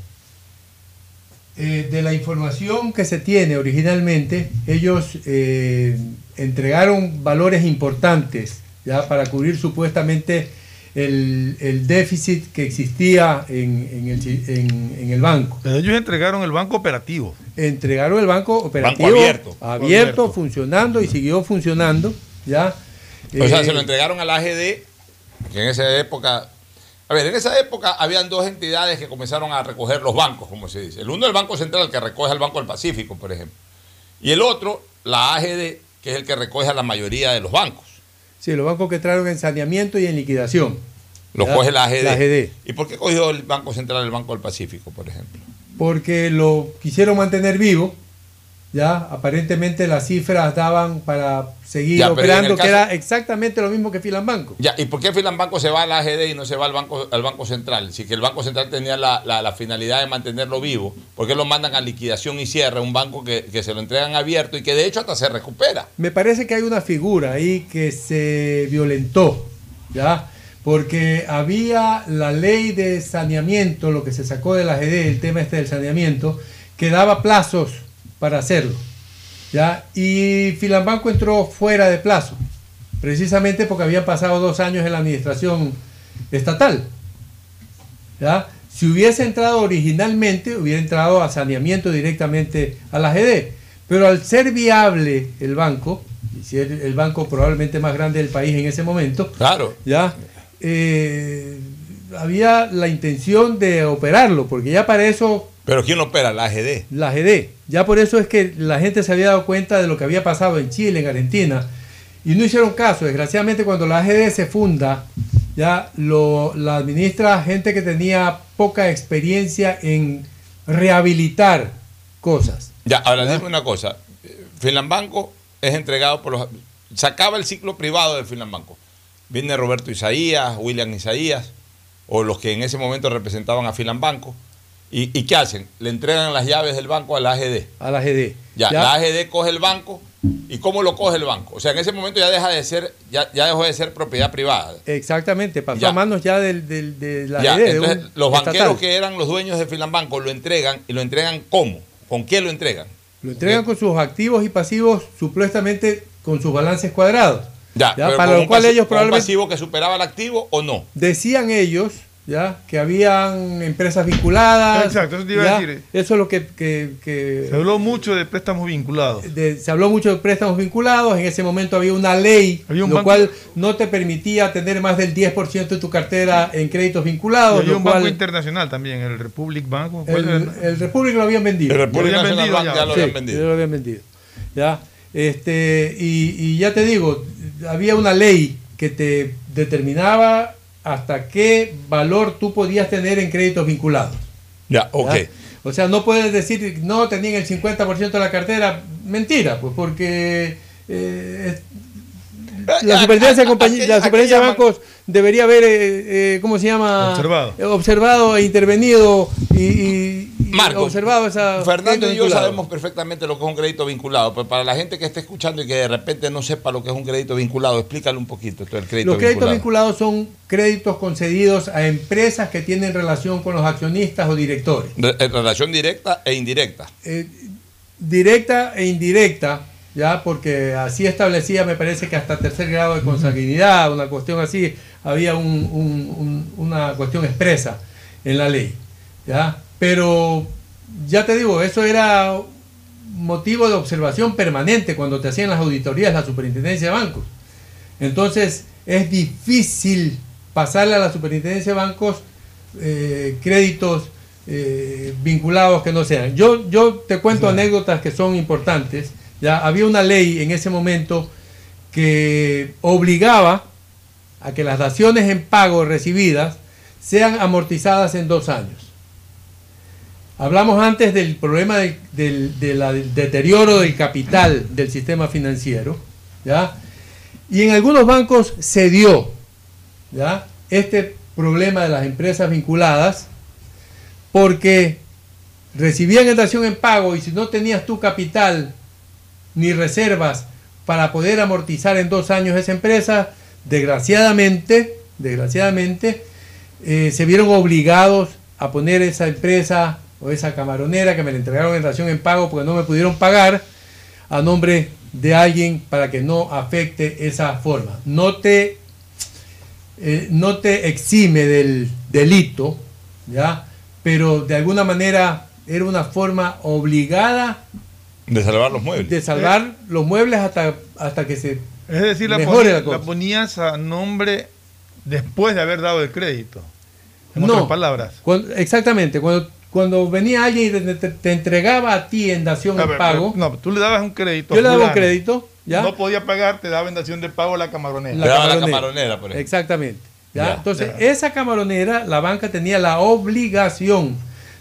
Eh, de la información que se tiene originalmente, ellos eh, entregaron valores importantes ya para cubrir supuestamente el, el déficit que existía en, en el, en- en el banco. Pero ellos entregaron el banco operativo. Entregaron el banco operativo abierto. abierto, Abierto. funcionando y siguió funcionando. ya O sea, Eh, se lo entregaron a la AGD, que en esa época. A ver, en esa época habían dos entidades que comenzaron a recoger los bancos, como se dice. El uno, el Banco Central, que recoge al Banco del Pacífico, por ejemplo. Y el otro, la AGD, que es el que recoge a la mayoría de los bancos. Sí, los bancos que entraron en saneamiento y en liquidación. Los coge la AGD. La AGD. ¿Y por qué cogió el Banco Central el Banco del Pacífico, por ejemplo? porque lo quisieron mantener vivo. Ya, aparentemente las cifras daban para seguir Ya, operando, que era exactamente lo mismo que Filan Banco. Ya, ¿y por qué Filan Banco se va a la AGD y no se va al Banco, al banco Central? Si que el Banco Central tenía la, la- la finalidad de mantenerlo vivo, ¿por qué lo mandan a liquidación y cierre? Un banco que, que se lo entregan abierto y que de hecho hasta se recupera. Me parece que hay una figura ahí que se violentó, ¿ya? Porque había la ley de saneamiento, lo que se sacó de la AGD, el tema este del saneamiento, que daba plazos para hacerlo, ¿ya? Y Filambanco entró fuera de plazo, precisamente porque habían pasado dos años en la administración estatal, ¿ya? Si hubiese entrado originalmente, hubiera entrado a saneamiento directamente a la AGD. Pero al ser viable el banco, y ser el banco probablemente más grande del país en ese momento, Claro. ya eh, había la intención de operarlo, porque ya para eso Pero ¿quién lo opera? La AGD. la AGD, ya por eso es que la gente se había dado cuenta de lo que había pasado en Chile, en Argentina, y no hicieron caso. Desgraciadamente cuando la AGD se funda, ya lo, la administra gente que tenía poca experiencia en rehabilitar cosas. Ya, ahora dime una cosa. Filan Banco es entregado por los... Se acaba el ciclo privado de Filan Banco. Viene Roberto Isaías, William Isaías, o los que en ese momento representaban a Filan Banco. ¿Y, y qué hacen? Le entregan las llaves del banco a la AGD. A la AGD. Ya, Ya. la AGD coge el banco. ¿Y cómo lo coge el banco? O sea, en ese momento ya deja de ser, ya, ya dejó de ser propiedad privada. Exactamente, pasó Ya. a manos ya del, del- de la Ya, AGD. de entonces, un los banqueros estatal. que eran los dueños de Filan Banco lo entregan y lo entregan ¿cómo? ¿Con quién lo entregan? Lo entregan con sus activos y pasivos supuestamente con sus balances cuadrados. Ya, para lo cual ellos con un probablemente- pasivo que superaba el activo o no. Decían ellos, ya que habían empresas vinculadas. Exacto, eso te iba a decir. Eso es lo que, que- que- Se habló mucho de préstamos vinculados. de- se habló mucho de préstamos vinculados. En ese momento había una ley, Había un lo banco- cual no te permitía tener más del 10% de tu cartera en créditos vinculados. Y había un banco internacional también, el Republic Bank. el, el Republic lo habían vendido. El Republic Lo habían vendido Bank ya. ya lo Sí, habían vendido. ya lo habían vendido. ¿Ya? Este, y, y ya te digo, había una ley que te determinaba hasta qué valor tú podías tener en créditos vinculados. Ya, ok. O sea, no puedes decir, no, tenían el 50% de la cartera. Mentira, pues porque eh, la superintendencia, de <laughs> la superintendencia de bancos debería haber, eh, eh, ¿cómo se llama? Observado. Eh, observado e intervenido y- y Marco, observado esa Fernando y yo vinculado. sabemos perfectamente lo que es un crédito vinculado, pero para la gente que esté escuchando y que de repente no sepa lo que es un crédito vinculado, explícale un poquito esto del crédito Los créditos vinculado. vinculados son créditos concedidos a empresas que tienen relación con los accionistas o directores. Re- en relación directa e indirecta. Eh, directa e indirecta, ya porque así establecía, me parece que hasta tercer grado de consanguinidad, una cuestión así, había un- un- un- una cuestión expresa en la ley. ¿ya? Pero ya te digo, eso era motivo de observación permanente cuando te hacían las auditorías la superintendencia de bancos. Entonces es difícil pasarle a la superintendencia de bancos eh, créditos eh, vinculados que no sean. Yo, yo te cuento anécdotas que son importantes. Ya había una ley en ese momento que obligaba a que las daciones en pago recibidas sean amortizadas en dos años. Hablamos antes del problema del, deterioro del capital del sistema financiero, ¿ya? Y en algunos bancos se dio, ¿ya? Este problema de las empresas vinculadas, porque recibían dación en pago y si no tenías tu capital ni reservas para poder amortizar en dos años esa empresa, desgraciadamente, desgraciadamente, eh, se vieron obligados a poner esa empresa o esa camaronera que me la entregaron en dación en pago porque no me pudieron pagar a nombre de alguien para que no afecte esa forma. No te, eh, no te exime del delito, ¿ya? pero de alguna manera era una forma obligada De salvar los muebles. de salvar los muebles hasta, hasta que se Es decir, la, la ponías a nombre después de haber dado el crédito. En No. otras palabras. Cuando- exactamente, cuando, cuando venía alguien y te, te- te entregaba a ti en dación en pago, pero- no, tú le dabas un crédito. yo le daba un crédito, ¿ya? No podía pagar, te daba en dación de pago la camaronera. La camaronera. Exactamente. ¿ya? Ya, Entonces, ya. esa camaronera, la banca tenía la obligación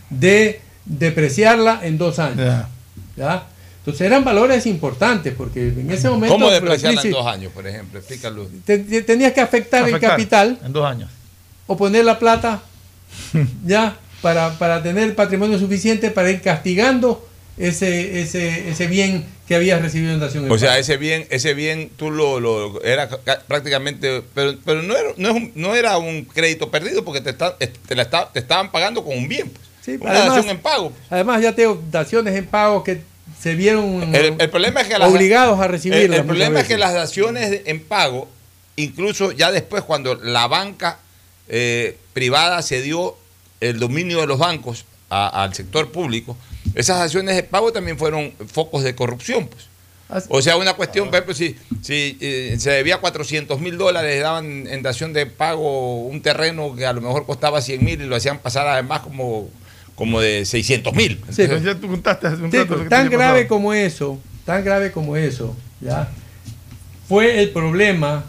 de depreciarla en dos años. Ya. ¿ya? Entonces eran valores importantes, porque en ese momento... ¿Cómo por la depreciarla en dos años, por ejemplo? Explícalo. te- te- tenías que afectar, el Afectar capital En dos años. o poner la plata <laughs> ya para, para tener patrimonio suficiente para ir castigando ese, ese, ese bien que habías recibido en dación en O sea, ese bien, ese bien tú lo, lo- era ca- prácticamente, pero, pero no, era, no, es un, no era un crédito perdido porque te, está- te, la está- te estaban pagando con un bien. pues. Sí, Una además- dación en pago. Además, ya tengo daciones en pago que se vieron El, el problema es que las- obligados a el, recibirlas. el problema es que las daciones en pago, incluso ya después cuando la banca eh, privada cedió el dominio de los bancos a- al sector público, esas acciones de pago también fueron focos de corrupción. Pues. O sea, una cuestión, por ejemplo, si, si eh, se debía 400 mil dólares, daban en dación de pago un terreno que a lo mejor costaba 100 mil y lo hacían pasar además como, como de 600 mil. Sí, Entonces, ya tú contaste hace un Sí, rato pues, lo que tan grave pasado. como eso, tan grave como eso, ¿ya? Fue el problema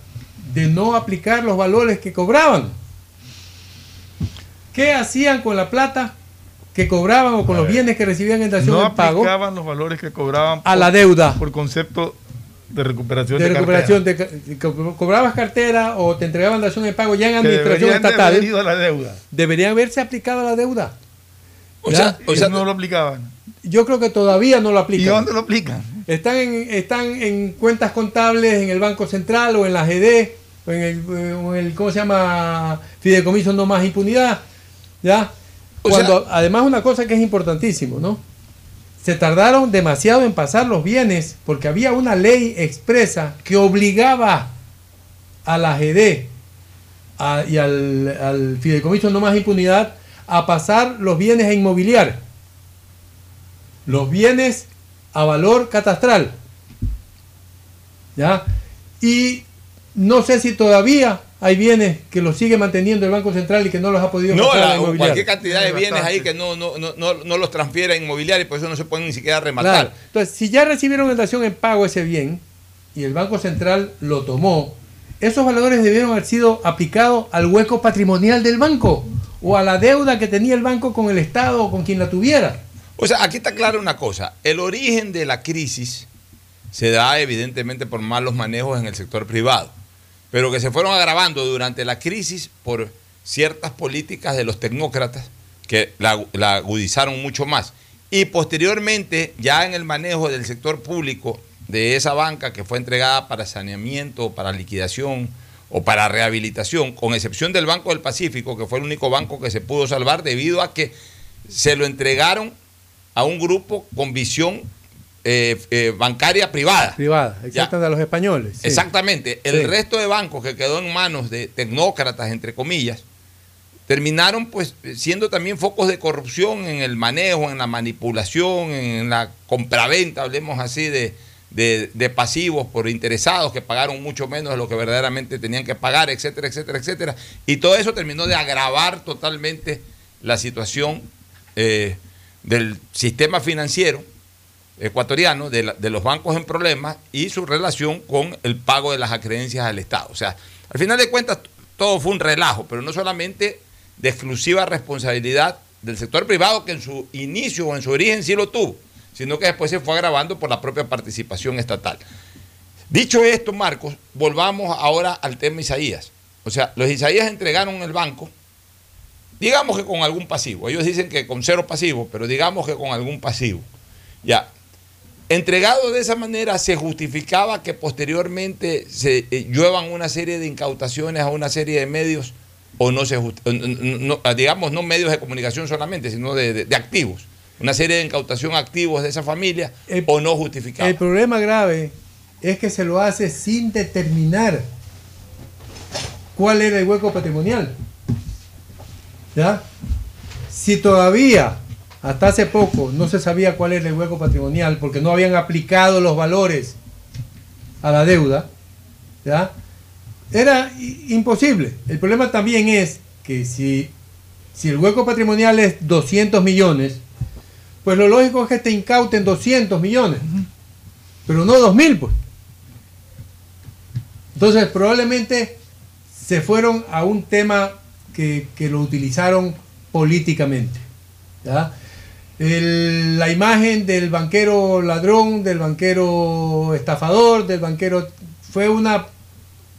de no aplicar los valores que cobraban. ¿Qué hacían con la plata que cobraban o con los bienes que recibían en dación No en pago? aplicaban los valores que cobraban A la deuda. por concepto de recuperación de, de recuperación de, ca- co- cobrabas cartera o te entregaban dación en pago ya en cartera. Que administración deberían de estatal haber a la deuda. deberían haberse aplicado a la deuda O sea, o Y sea, no lo aplicaban. yo creo que todavía no lo ¿Y aplican dónde lo aplican? están en, están en cuentas contables en el Banco Central o en la GD o en el, o en el ¿cómo se llama? Fideicomiso No Más Impunidad ¿ya? O Cuando, además una cosa que es importantísimo, ¿no? Se tardaron demasiado en pasar los bienes porque había una ley expresa que obligaba a la GD a- y al, al fideicomiso no más impunidad a pasar los bienes a inmobiliar. Los bienes a valor catastral. ¿Ya? Y no sé si todavía hay bienes que los sigue manteniendo el Banco Central y que no los ha podido No, la- cualquier cantidad de bienes ahí que no, no, no, no, no los transfiere a inmobiliaria y por eso no se pueden ni siquiera rematar. Claro. Entonces, si ya recibieron en dación en pago ese bien y el Banco Central lo tomó, esos valores debieron haber sido aplicados al hueco patrimonial del banco o a la deuda que tenía el banco con el Estado o con quien la tuviera. O sea, aquí está clara una cosa. El origen de la crisis se da evidentemente por malos manejos en el sector privado, pero que se fueron agravando durante la crisis por ciertas políticas de los tecnócratas que la, la agudizaron mucho más. Y posteriormente, ya en el manejo del sector público de esa banca que fue entregada para saneamiento, para liquidación o para rehabilitación, con excepción del Banco del Pacífico, que fue el único banco que se pudo salvar debido a que se lo entregaron a un grupo con visión eh, eh, bancaria privada. Privada, exacto, de los españoles. sí. Exactamente. El Sí. resto de bancos que quedó en manos de tecnócratas, entre comillas, terminaron pues siendo también focos de corrupción en el manejo, en la manipulación, en la compraventa, hablemos así, de, de- de pasivos por interesados que pagaron mucho menos de lo que verdaderamente tenían que pagar, etcétera, etcétera, etcétera. Y todo eso terminó de agravar totalmente la situación eh, del sistema financiero ecuatoriano, de, los bancos en problemas y su relación con el pago de las acreencias al Estado. O sea, al final de cuentas, todo fue un relajo, pero no solamente de exclusiva responsabilidad del sector privado, que en su inicio o en su origen sí lo tuvo, sino que después se fue agravando por la propia participación estatal. Dicho esto, Marcos, volvamos ahora al tema Isaías. O sea, los Isaías entregaron el banco, digamos que con algún pasivo. Ellos dicen que con cero pasivo, pero digamos que con algún pasivo. Ya. Entregado de esa manera, se justificaba que posteriormente se eh, lluevan una serie de incautaciones a una serie de medios, o no se no- no- digamos, no medios de comunicación solamente, sino de, de- de activos. Una serie de incautación activos de esa familia, o no justificaba. El problema grave es que se lo hace sin determinar cuál era el hueco patrimonial. ¿Ya? Si todavía hasta hace poco no se sabía cuál era el hueco patrimonial porque no habían aplicado los valores a la deuda, ¿ya? Era imposible. El problema también es que si, si el hueco patrimonial es 200 millones, pues lo lógico es que te incauten 200 millones, pero no 2000, pues. Entonces, probablemente se fueron a un tema que, que lo utilizaron políticamente. ¿ya? El- la imagen del banquero ladrón, del banquero estafador, del banquero. fue una,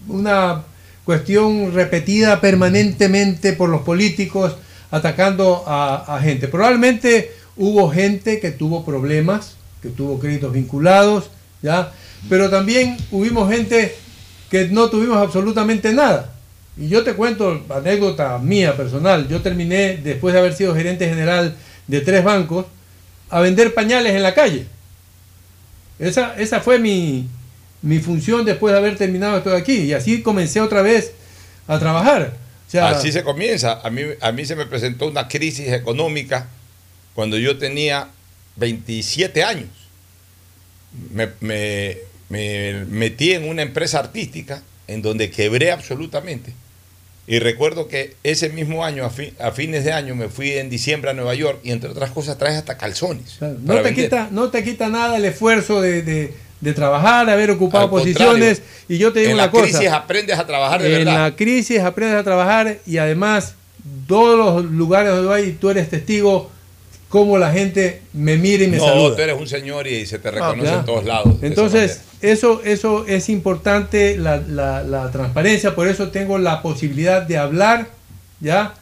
una cuestión repetida permanentemente por los políticos atacando a, a gente. Probablemente hubo gente que tuvo problemas, que tuvo créditos vinculados, ¿ya? Pero también hubimos gente que no tuvimos absolutamente nada. Y yo te cuento anécdota mía personal. Yo terminé, después de haber sido gerente general de tres bancos, a vender pañales en la calle. Esa, esa fue mi, mi función después de haber terminado esto de aquí. Y así comencé otra vez a trabajar. Así se comienza. A mí, a mí se me presentó una crisis económica cuando yo tenía 27 años. Me- me metí en una empresa artística en donde quebré absolutamente. Y recuerdo que ese mismo año, a, fi- a fines de año, me fui en diciembre a Nueva York y entre otras cosas traes hasta calzones. no te, vender. quita, no te quita nada el esfuerzo de, de- de trabajar, de haber ocupado Al posiciones. Y yo te digo en una la cosa. crisis aprendes a trabajar de en verdad. la crisis aprendes a trabajar y además todos los lugares donde tú eres testigo cómo la gente me mira y me no, saluda. tú eres un señor y se te Ah, reconoce en todos lados. Entonces, eso, eso es importante, la, la- la transparencia, por eso tengo la posibilidad de hablar, ¿ya?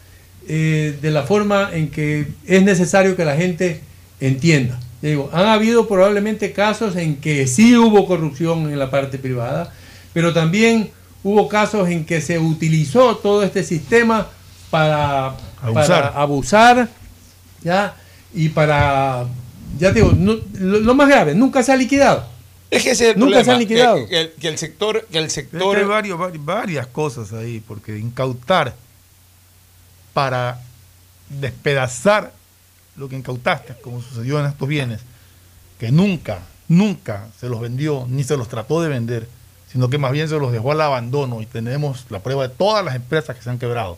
Eh, de la forma en que es necesario que la gente entienda. Digo, han habido probablemente casos en que sí hubo corrupción en la parte privada, pero también hubo casos en que se utilizó todo este sistema para Abusar. para abusar, ¿ya? Y para, ya te digo, no- lo, lo más grave, nunca se ha liquidado. Es que ese es el Nunca se han liquidado. Que, que el, que el sector, que el Es que sector hay varios- varias cosas ahí, porque incautar para despedazar lo que incautaste, como sucedió en estos bienes, que nunca, nunca se los vendió ni se los trató de vender, sino que más bien se los dejó al abandono y tenemos la prueba de todas las empresas que se han quebrado.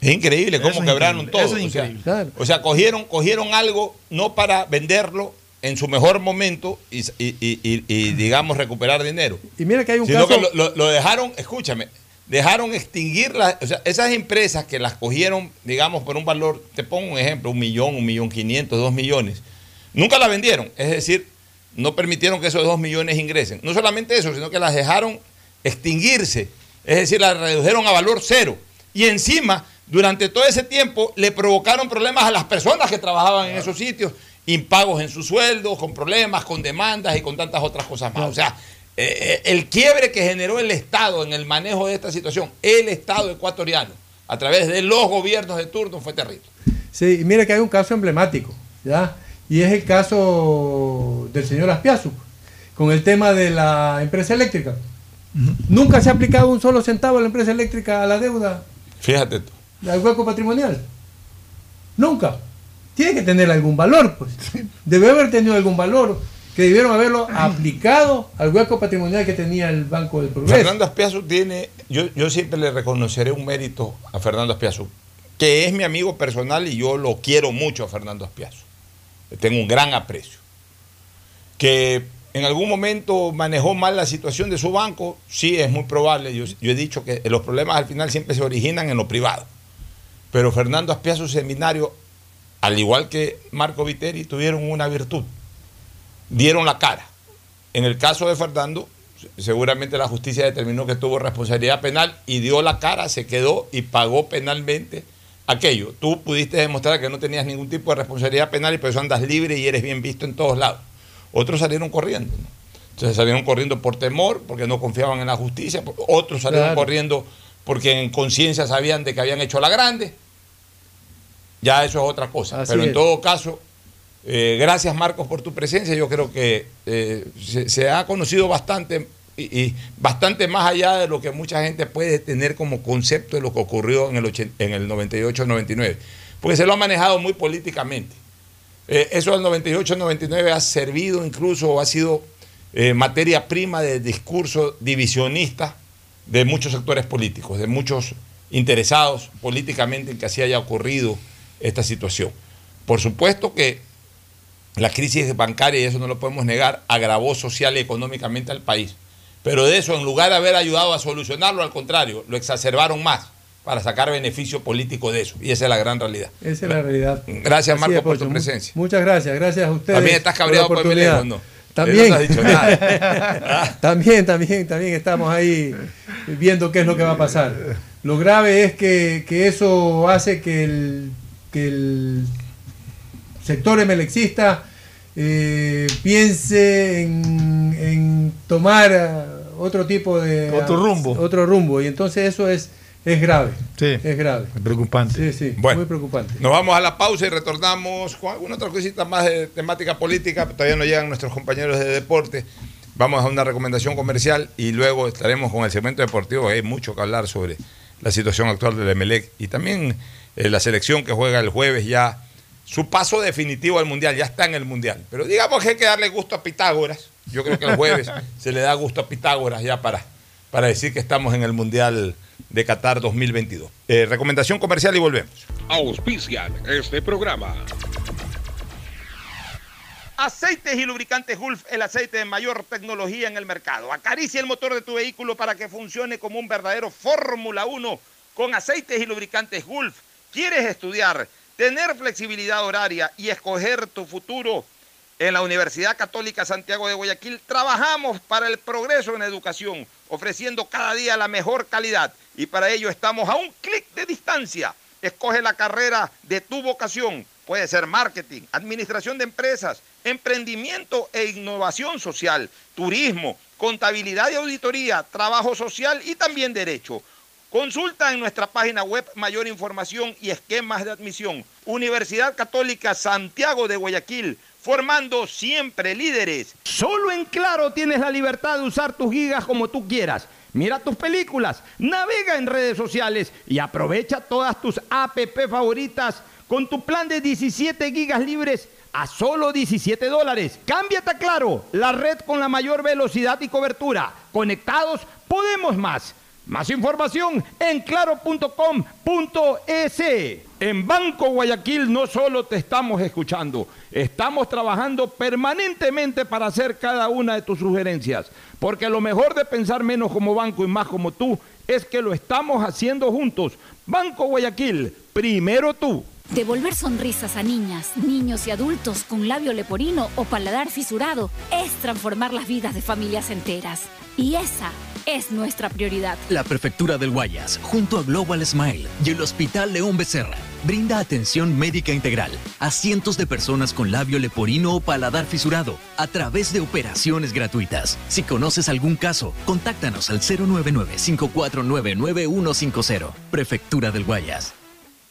Es increíble cómo quebraron increíble, todo. eso es o sea, increíble. o sea, cogieron, cogieron algo no para venderlo en su mejor momento y, y- y- y- y, digamos, recuperar dinero. Y mira que hay un sino caso. que lo, lo- lo dejaron, escúchame, dejaron extinguir las, o sea, esas empresas que las cogieron, digamos, por un valor, te pongo un ejemplo, un millón, un millón quinientos, dos millones, nunca la vendieron, es decir, no permitieron que esos dos millones ingresen. No solamente eso, sino que las dejaron extinguirse, es decir, las redujeron a valor cero. Y encima, durante todo ese tiempo, le provocaron problemas a las personas que trabajaban en esos sitios, impagos en sus sueldos, con problemas, con demandas y con tantas otras cosas más. O sea, eh, eh, el quiebre que generó el Estado en el manejo de esta situación, el Estado ecuatoriano, a través de los gobiernos de turno, fue terrible. Sí, y mira que hay un caso emblemático, ¿ya? Y es el caso del señor Aspiazu, con el tema de la empresa eléctrica. Nunca se ha aplicado un solo centavo a la empresa eléctrica a la deuda, Fíjate tú. Al hueco patrimonial. Nunca. Tiene que tener algún valor, pues. Debe haber tenido algún valor que debieron haberlo aplicado al hueco patrimonial que tenía el Banco del Progreso. Fernando Aspiazu tiene, yo, yo siempre le reconoceré un mérito a Fernando Aspiazu, que es mi amigo personal y yo lo quiero mucho a Fernando Aspiazu. Le tengo un gran aprecio. Que en algún momento manejó mal la situación de su banco, sí, es muy probable. Yo, yo he dicho que los problemas al final siempre se originan en lo privado. Pero Fernando Aspiazu Seminario, al igual que Marco Viteri, tuvieron una virtud. Dieron la cara. En el caso de Fernando, seguramente la justicia determinó que tuvo responsabilidad penal y dio la cara, se quedó y pagó penalmente aquello. Tú pudiste demostrar que no tenías ningún tipo de responsabilidad penal y por eso andas libre y eres bien visto en todos lados. Otros salieron corriendo. ¿no? Entonces salieron corriendo por temor, porque no confiaban en la justicia. Otros salieron Claro. corriendo porque en conciencia sabían de que habían hecho la grande. Ya eso es otra cosa. Así Pero en es. todo caso, eh, gracias Marcos por tu presencia. Yo creo que eh, se, se ha conocido bastante y, y bastante más allá de lo que mucha gente puede tener como concepto de lo que ocurrió en el, en el 98-99. Porque se lo ha manejado muy políticamente. Eh, eso del 98-99 ha servido incluso o ha sido materia prima de discurso divisionista de muchos sectores políticos, de muchos interesados políticamente en que así haya ocurrido esta situación. Por supuesto que la crisis bancaria, y eso no lo podemos negar, agravó social y económicamente al país. Pero de eso, en lugar de haber ayudado a solucionarlo, al contrario, lo exacerbaron más para sacar beneficio político de eso. Y esa es la gran realidad. Esa es la realidad. Gracias, Marco, por tu presencia. Muchas gracias, gracias a ustedes. También estás por cabreado por oportunidad. Melego, ¿no? También. No has dicho nada. <laughs> también, también, también estamos ahí viendo qué es lo que va a pasar. Lo grave es que, que eso hace que el, que el sector emelexista eh, piense en, en tomar otro tipo de Otro rumbo. otro rumbo y entonces eso es es grave Sí. es grave Preocupante. sí sí Bueno. muy preocupante Nos vamos a la pausa y retornamos con alguna otra cosita más de temática política. Todavía no llegan nuestros compañeros de deporte. Vamos a una recomendación comercial y luego estaremos con el segmento deportivo. Hay mucho que hablar sobre la situación actual del Emelec y también eh, la selección que juega el jueves ya. Su paso definitivo al Mundial, ya está en el Mundial. Pero digamos que hay que darle gusto a Pitágoras. Yo creo que el jueves <laughs> se le da gusto a Pitágoras ya para, para decir que estamos en el Mundial de Qatar 2022. Eh, recomendación comercial y volvemos. Auspician este programa. Aceites y lubricantes Gulf, el aceite de mayor tecnología en el mercado. Acaricia el motor de tu vehículo para que funcione como un verdadero Fórmula 1 con aceites y lubricantes Gulf. ¿Quieres estudiar, tener flexibilidad horaria y escoger tu futuro? En la Universidad Católica Santiago de Guayaquil trabajamos para el progreso en educación, ofreciendo cada día la mejor calidad y para ello estamos a un clic de distancia. Escoge la carrera de tu vocación. Puede ser marketing, administración de empresas, emprendimiento e innovación social, turismo, contabilidad y auditoría, trabajo social y también derecho. Consulta en nuestra página web mayor información y esquemas de admisión. Universidad Católica Santiago de Guayaquil, formando siempre líderes. Solo en Claro tienes la libertad de usar tus gigas como tú quieras. Mira tus películas, navega en redes sociales y aprovecha todas tus app favoritas con tu plan de 17 gigas libres a solo 17 dólares. Cámbiate a Claro, la red con la mayor velocidad y cobertura. Conectados, podemos más. Más información en claro.com.es. En Banco Guayaquil no solo te estamos escuchando, estamos trabajando permanentemente para hacer cada una de tus sugerencias, porque lo mejor de pensar menos como banco y más como tú es que lo estamos haciendo juntos. Banco Guayaquil, primero tú. Devolver sonrisas a niñas, niños y adultos con labio leporino o paladar fisurado es transformar las vidas de familias enteras. Y esa es nuestra prioridad. La Prefectura del Guayas, junto a Global Smile y el Hospital León Becerra, brinda atención médica integral a cientos de personas con labio leporino o paladar fisurado a través de operaciones gratuitas. Si conoces algún caso, contáctanos al 099-549-9150. Prefectura del Guayas.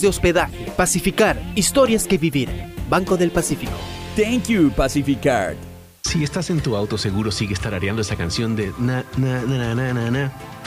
de hospedaje. Pacificar, historias que vivir. Banco del Pacífico. Thank you, Pacificard. Si estás en tu auto, seguro sigues tarareando esa canción de na, na, na, na, na, na,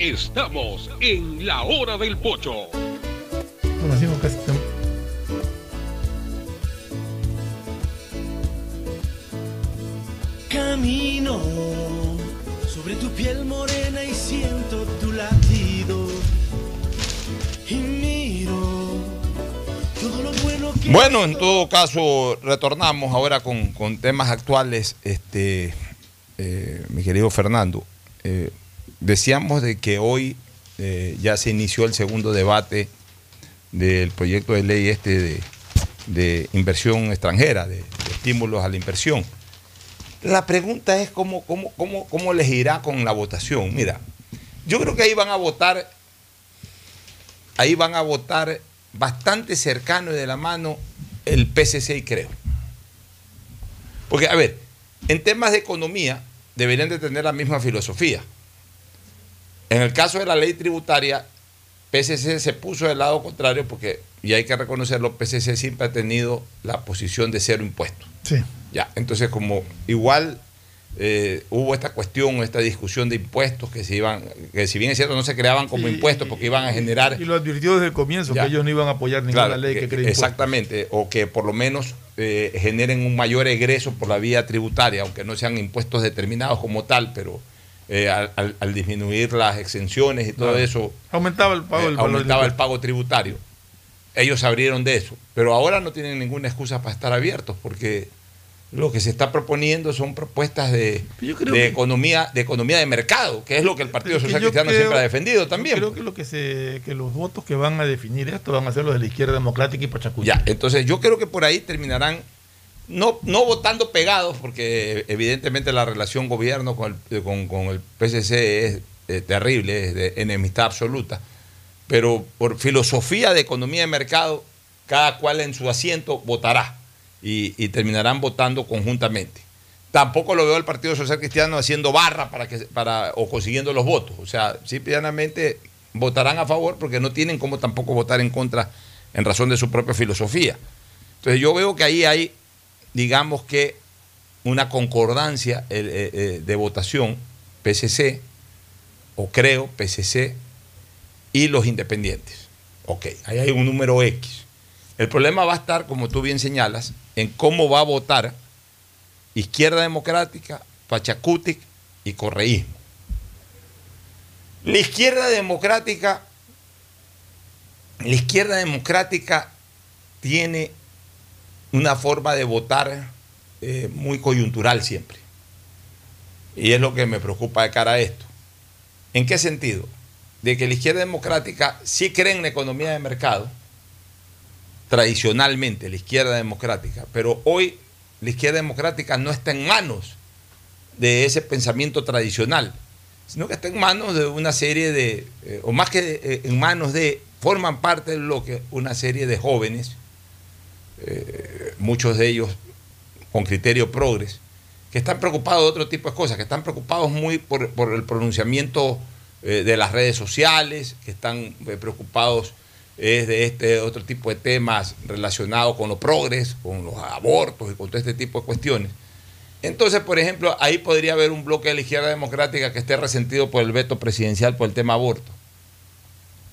Estamos en la hora del pocho. Bueno, casi Camino sobre tu piel morena y siento tu latido. Y miro todo lo bueno que. Bueno, en todo caso, retornamos ahora con, con temas actuales, este, eh, mi querido Fernando. Eh, decíamos de que hoy eh, ya se inició el segundo debate del proyecto de ley este de, inversión extranjera, de, estímulos a la inversión. La pregunta es cómo, cómo, cómo, cómo les irá con la votación. Mira, yo creo que ahí van a votar, ahí van a votar bastante cercano y de la mano el PCC creo. Porque, a ver, en temas de economía deberían de tener la misma filosofía. En el caso de la ley tributaria, PCC se puso del lado contrario porque, y hay que reconocerlo, PCC siempre ha tenido la posición de cero impuestos. Sí. Ya, entonces como igual eh, hubo esta cuestión, esta discusión de impuestos que se iban, que si bien es cierto no se creaban como Y- impuestos porque iban a generar Y lo advirtió desde el comienzo Ya. que ellos no iban a apoyar ninguna Claro, ley que, que- cree impuestos. Exactamente, o que por lo menos eh, generen un mayor egreso por la vía tributaria, aunque no sean impuestos determinados como tal, pero eh, al, al- al disminuir las exenciones y todo Claro. eso, Aumentaba el pago eh, aumentaba el pago tributario. Ellos se abrieron de eso, pero ahora no tienen ninguna excusa para estar abiertos, porque lo que se está proponiendo son propuestas de, de que- economía, de economía de mercado, que es lo que el Partido Social Cristiano creo- siempre ha defendido también. Yo creo que lo que se que los votos que van a definir esto van a ser los de la izquierda democrática y Pachacuya. Ya, entonces yo creo que por ahí terminarán no, no votando pegados, porque evidentemente la relación gobierno con el, con, el es terrible, es de enemistad absoluta, pero por filosofía de economía de mercado, cada cual en su asiento votará y, y terminarán votando conjuntamente. Tampoco lo veo al Partido Social Cristiano haciendo barra para que, para, o consiguiendo los votos. O sea, simplemente votarán a favor porque no tienen como tampoco votar en contra en razón de su propia filosofía. Entonces yo veo que ahí hay, digamos que, una concordancia eh, eh, eh, de votación, PCC, o creo, PCC, y los independientes. Ok, ahí hay un número X. El problema va a estar, como tú bien señalas, en cómo va a votar Izquierda Democrática, Pachacutic y correísmo. La izquierda democrática, la izquierda democrática tiene una forma de votar eh, muy coyuntural siempre. Y es lo que me preocupa de cara a esto. ¿En qué sentido? De que la izquierda democrática sí cree en la economía de mercado, tradicionalmente, la izquierda democrática, pero hoy la izquierda democrática no está en manos de ese pensamiento tradicional, sino que está en manos de una serie de, eh, o más que eh, en manos de, forman parte del bloque una serie de jóvenes, eh, muchos de ellos con criterio progres, que están preocupados de otro tipo de cosas, que están preocupados muy por, el pronunciamiento de las redes sociales, que están preocupados es de este otro tipo de temas relacionados con los progres, con los abortos y con todo este tipo de cuestiones. Entonces, por ejemplo, ahí podría haber un bloque de la izquierda democrática que esté resentido por el veto presidencial por el tema aborto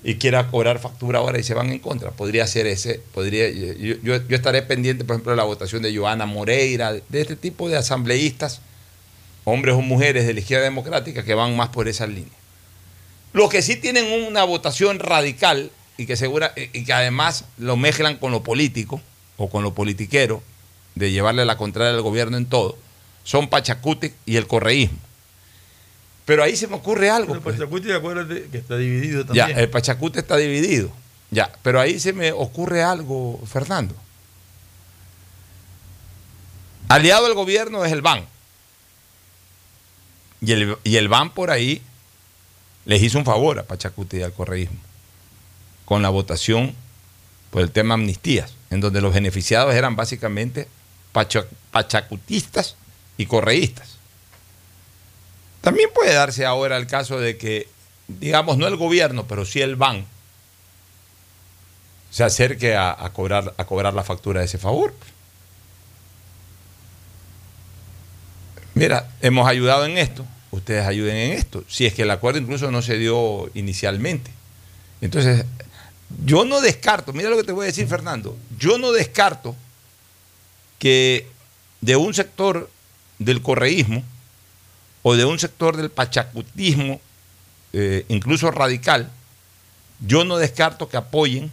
y quiera cobrar factura ahora y se van en contra. Podría ser ese, podría, yo, yo, estaré pendiente, por ejemplo, de la votación de Joana Moreira, de este tipo de asambleístas, hombres o mujeres de la izquierda democrática que van más por esa línea. Los que sí tienen una votación radical y que, segura, y que además lo mezclan con lo político o con lo politiquero, de llevarle la contraria al gobierno en todo, son Pachacuti y el correísmo. Pero ahí se me ocurre algo. El pues. Pachacuti, acuérdate que está dividido también. Ya, el Pachacuti está dividido. Ya, pero ahí se me ocurre algo, Fernando. Aliado al gobierno es el BAN. Y el, y el BAN por ahí les hizo un favor a Pachacuti y al correísmo con la votación por el tema amnistías, en donde los beneficiados eran básicamente pachacutistas y correístas. También puede darse ahora el caso de que, digamos, no el gobierno, pero sí el BAN se acerque a, cobrar, a cobrar la factura de ese favor. Mira, hemos ayudado en esto, ustedes ayuden en esto, si es que el acuerdo incluso no se dio inicialmente. Entonces, yo no descarto, mira lo que te voy a decir Fernando, yo no descarto que de un sector del correísmo o de un sector del pachacutismo, eh, incluso radical, yo no descarto que apoyen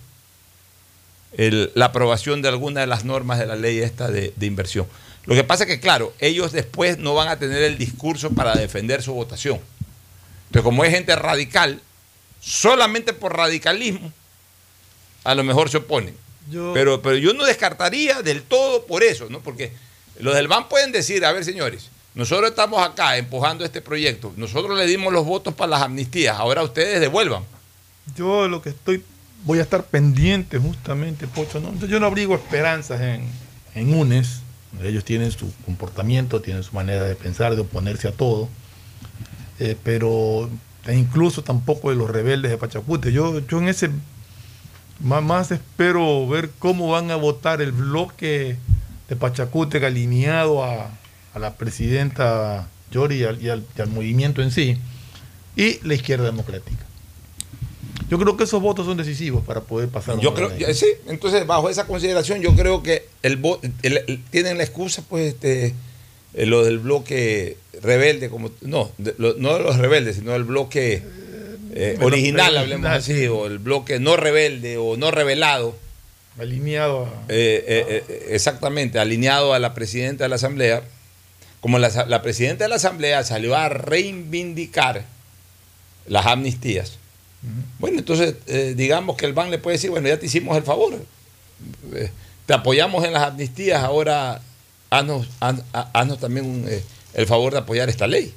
la aprobación de alguna de las normas de la ley esta de, de inversión. Lo que pasa es que, claro, ellos después no van a tener el discurso para defender su votación. Entonces, como es gente radical, solamente por radicalismo, a lo mejor se oponen. Pero, pero yo no descartaría del todo por eso, ¿no? Porque los del BAN pueden decir, a ver, señores, nosotros estamos acá empujando este proyecto, nosotros le dimos los votos para las amnistías, ahora ustedes devuelvan. Yo lo que estoy, voy a estar pendiente justamente, Pocho, ¿no? yo no abrigo esperanzas en, en UNES, ellos tienen su comportamiento, tienen su manera de pensar, de oponerse a todo, eh, pero incluso tampoco de los rebeldes de Pachacute. Yo, yo en ese más, espero ver cómo van a votar el bloque de Pachacútec alineado a, la presidenta Yori y al, movimiento en sí, y la izquierda democrática. Yo creo que esos votos son decisivos para poder pasar. Yo creo, sí, entonces bajo esa consideración yo creo que el, tienen la excusa, pues, este, eh, lo del bloque rebelde, como no, no de los rebeldes, sino del bloque eh, original, hablemos así, o el bloque no rebelde o no revelado. Alineado. Eh, eh, exactamente, alineado a la presidenta de la Asamblea. Como la, presidenta de la Asamblea salió a reivindicar las amnistías. Bueno, entonces digamos que el BAN le puede decir, bueno, ya te hicimos el favor. te apoyamos en las amnistías, ahora haznos, haznos también el favor de apoyar esta ley.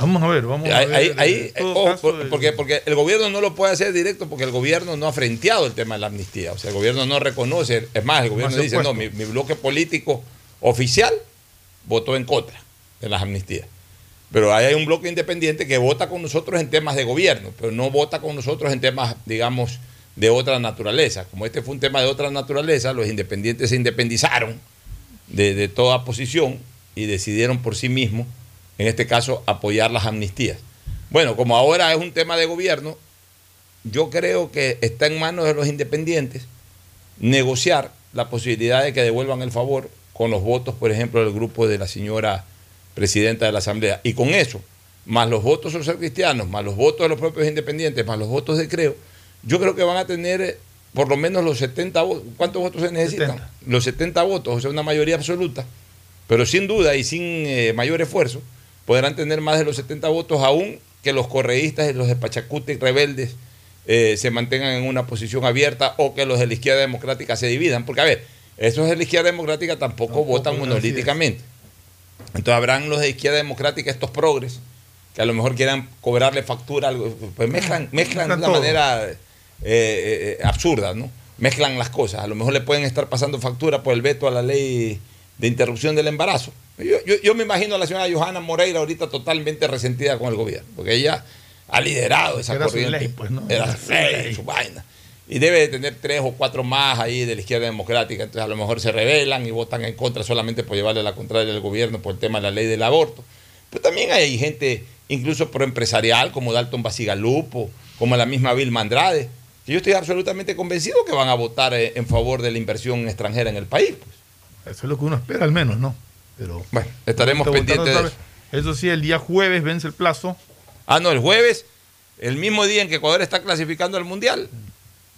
Vamos a ver, vamos a ver. Ahí, porque, porque el gobierno no lo puede hacer directo porque el gobierno no ha frenteado el tema de la amnistía. O sea, el gobierno no reconoce. Es más, el gobierno dice, no, mi, bloque político oficial votó en contra de las amnistías. Pero hay un bloque independiente que vota con nosotros en temas de gobierno, pero no vota con nosotros en temas, digamos, de otra naturaleza. Como este fue un tema de otra naturaleza, los independientes se independizaron de, de toda posición y decidieron por sí mismos en este caso, apoyar las amnistías. Bueno, como ahora es un tema de gobierno, yo creo que está en manos de los independientes negociar la posibilidad de que devuelvan el favor con los votos, por ejemplo, del grupo de la señora presidenta de la Asamblea. Y con eso, más los votos socialcristianos, más los votos de los propios independientes, más los votos de Creo, yo creo que van a tener eh, por lo menos los 70 votos. ¿Cuántos votos se necesitan? 70. Los 70 votos, o sea, una mayoría absoluta. Pero sin duda y sin eh, mayor esfuerzo, podrán tener más de los 70 votos aún que los correístas y los de Pachacute rebeldes eh, se mantengan en una posición abierta o que los de la izquierda democrática se dividan. Porque, a ver, esos de la izquierda democrática tampoco votan monolíticamente. Entonces habrán los de izquierda democrática, estos progres, que a lo mejor quieran cobrarle factura, algo, pues mezclan, mezclan de una manera eh, eh, absurda, ¿no? Mezclan las cosas. A lo mejor le pueden estar pasando factura por el veto a la ley de interrupción del embarazo. Yo, yo- yo me imagino a la señora Johanna Moreira ahorita totalmente resentida con el gobierno, porque ella ha liderado esa Era su corriente. ley, pues, ¿no? Era Era su su ley, ley. su vaina. Y debe de tener tres o cuatro más ahí de la izquierda democrática. Entonces a lo mejor se rebelan y votan en contra solamente por llevarle la contraria al gobierno por el tema de la ley del aborto. Pero también hay gente, incluso proempresarial, como Dalton Basigalupo, como la misma Vilma Andrade, que yo estoy absolutamente convencido que van a votar eh, en favor de la inversión extranjera en el país. pues. Eso es lo que uno espera al menos, ¿no? Pero bueno, estaremos pendientes de. Eso sí, el día jueves vence el plazo. Ah, no, el jueves, el mismo día en que Ecuador está clasificando al Mundial,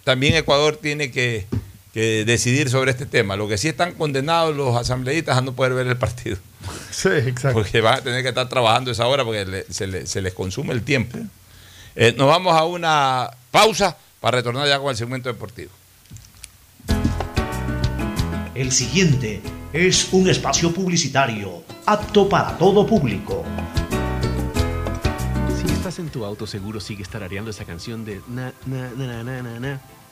también Ecuador tiene que, que decidir sobre este tema. Lo que sí están condenados los asambleístas a no poder ver el partido. <laughs> Sí, exacto. Porque van a tener que estar trabajando esa hora porque le- se, le- se les consume el tiempo. Eh, nos vamos a una pausa para retornar ya con el segmento deportivo. El siguiente es un espacio publicitario apto para todo público. Estás en tu auto, seguro sigues tarareando esa canción de na, na, na, na, na, na,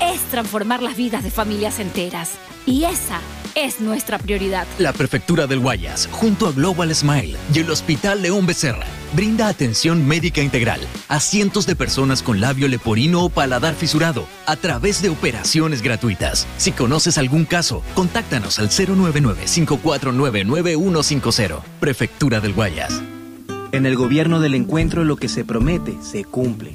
es transformar las vidas de familias enteras. Y esa es nuestra prioridad. La Prefectura del Guayas, junto a Global Smile y el Hospital León Becerra, brinda atención médica integral a cientos de personas con labio leporino o paladar fisurado a través de operaciones gratuitas. Si conoces algún caso, contáctanos al 099-549-9150. Prefectura del Guayas. En el gobierno del encuentro lo que se promete se cumple.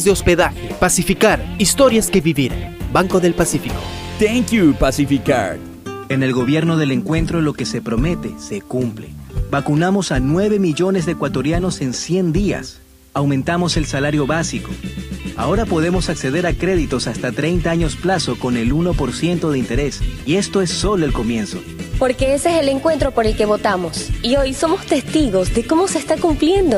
de hospedaje. Pacificar, historias que vivir. Banco del Pacífico. Thank you, Pacificard. En el gobierno del encuentro lo que se promete se cumple. Vacunamos a 9 millones de ecuatorianos en 100 días. Aumentamos el salario básico. Ahora podemos acceder a créditos hasta 30 años plazo con el 1% de interés. Y esto es solo el comienzo. Porque ese es el encuentro por el que votamos. Y hoy somos testigos de cómo se está cumpliendo.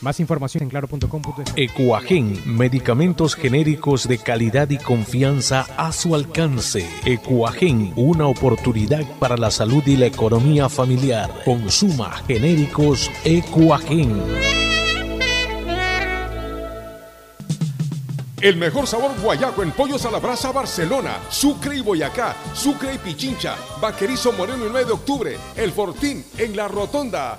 Más información en claro.com.es. Ecuagen, medicamentos genéricos de calidad y confianza a su alcance. Ecuagen, una oportunidad para la salud y la economía familiar. Consuma genéricos Ecuagen. El mejor sabor guayaco en pollos a la brasa Barcelona, Sucre y Boyacá, Sucre y Pichincha, Vaquerizo Moreno el 9 de octubre, El Fortín en la Rotonda.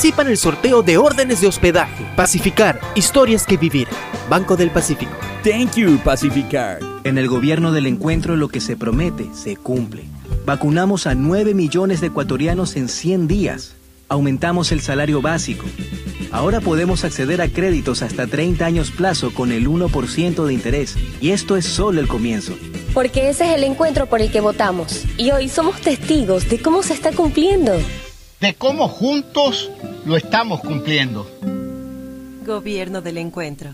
en el sorteo de órdenes de hospedaje. Pacificar, historias que vivir. Banco del Pacífico. Thank you, Pacificar. En el gobierno del encuentro lo que se promete se cumple. Vacunamos a 9 millones de ecuatorianos en 100 días. Aumentamos el salario básico. Ahora podemos acceder a créditos hasta 30 años plazo con el 1% de interés. Y esto es solo el comienzo. Porque ese es el encuentro por el que votamos. Y hoy somos testigos de cómo se está cumpliendo. De cómo juntos lo estamos cumpliendo. Gobierno del Encuentro.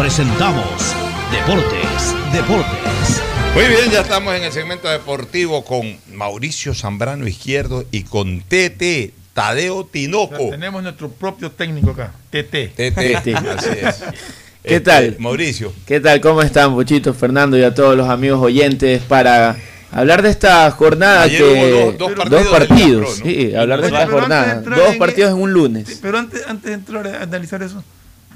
presentamos Deportes, Deportes. Muy bien, ya estamos en el segmento deportivo con Mauricio Zambrano Izquierdo y con TT, Tadeo Tinoco. tenemos nuestro propio técnico acá, TT. TT, así es. ¿Qué Este, tal? Mauricio. ¿Qué tal? ¿Cómo están, Puchito, Fernando y a todos los amigos oyentes para hablar de esta jornada Ayer que hubo dos- dos partidos del partidos, Pro, ¿no? sí, hablar de esta jornada, dos en- partidos en un lunes. Pero antes, antes de entrar a analizar eso,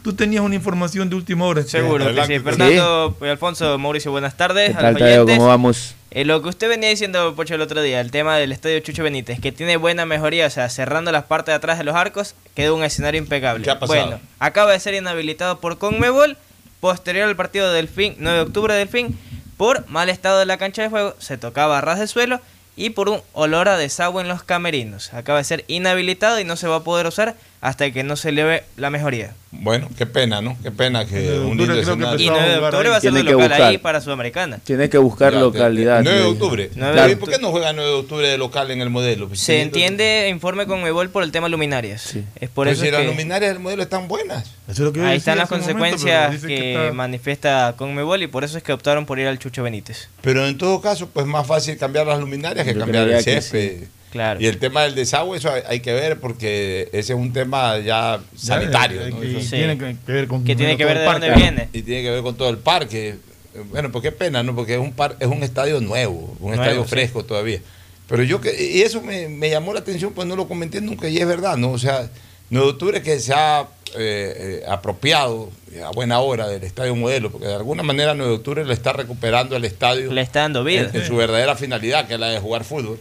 tú tenías una información de última hora. Seguro que sí. Fernando y Alfonso, Mauricio, buenas tardes. ¿Qué tal, Tadeo? ¿Cómo vamos? Eh, lo que usted venía diciendo, Pocho, el otro día, el tema del estadio Chucho Benítez, que tiene buena mejoría, o sea, cerrando las partes de atrás de los arcos, quedó un escenario impecable. ¿Qué ha pasado? Bueno, acaba de ser inhabilitado por Conmebol, posterior al partido del fin, 9 de octubre del fin, por mal estado de la cancha de juego, se tocaba a ras de suelo y por un olor a desagüe en los camerinos. Acaba de ser inhabilitado y no se va a poder usar hasta que no se eleve la mejoría. Bueno, qué pena, ¿no? Qué pena que de un lindo escenario. Y 9 de octubre va a ser de local buscar. ahí para Sudamericana. Tiene que buscar Ya, localidad. 9 de octubre. Nueve de ¿Y por qué no juega 9 de octubre de local en el modelo? Pues, Se sí, entiende, informe con Mebol por el tema luminarias. Es por Pero eso si las que luminarias del modelo están buenas. ahí están las momento, consecuencias que, que está- manifiesta Conmebol y por eso es que optaron por ir al Chucho Benítez. Pero en todo caso, pues más fácil cambiar las luminarias que Yo cambiar el césped. Sí. Claro. Y el tema del desagüe, eso hay, hay que ver porque ese es un tema ya sanitario. eh, ¿no? que Eso- tiene que ver con Que tiene que ver de todo el dónde parque. viene. Y tiene que ver con todo el parque. Eh, Bueno, pues qué pena, ¿no? Porque es un, par, es un estadio nuevo, un Nuevo, estadio sí. fresco todavía. Pero yo que, y eso me, me llamó la atención, pues no lo comenté nunca, y es verdad, ¿no? O sea, 9 de octubre que se ha eh, eh, apropiado a buena hora del estadio modelo, porque de alguna manera 9 de octubre le está recuperando el estadio. Le está dando vida. En, en su verdadera finalidad, que es la de jugar fútbol.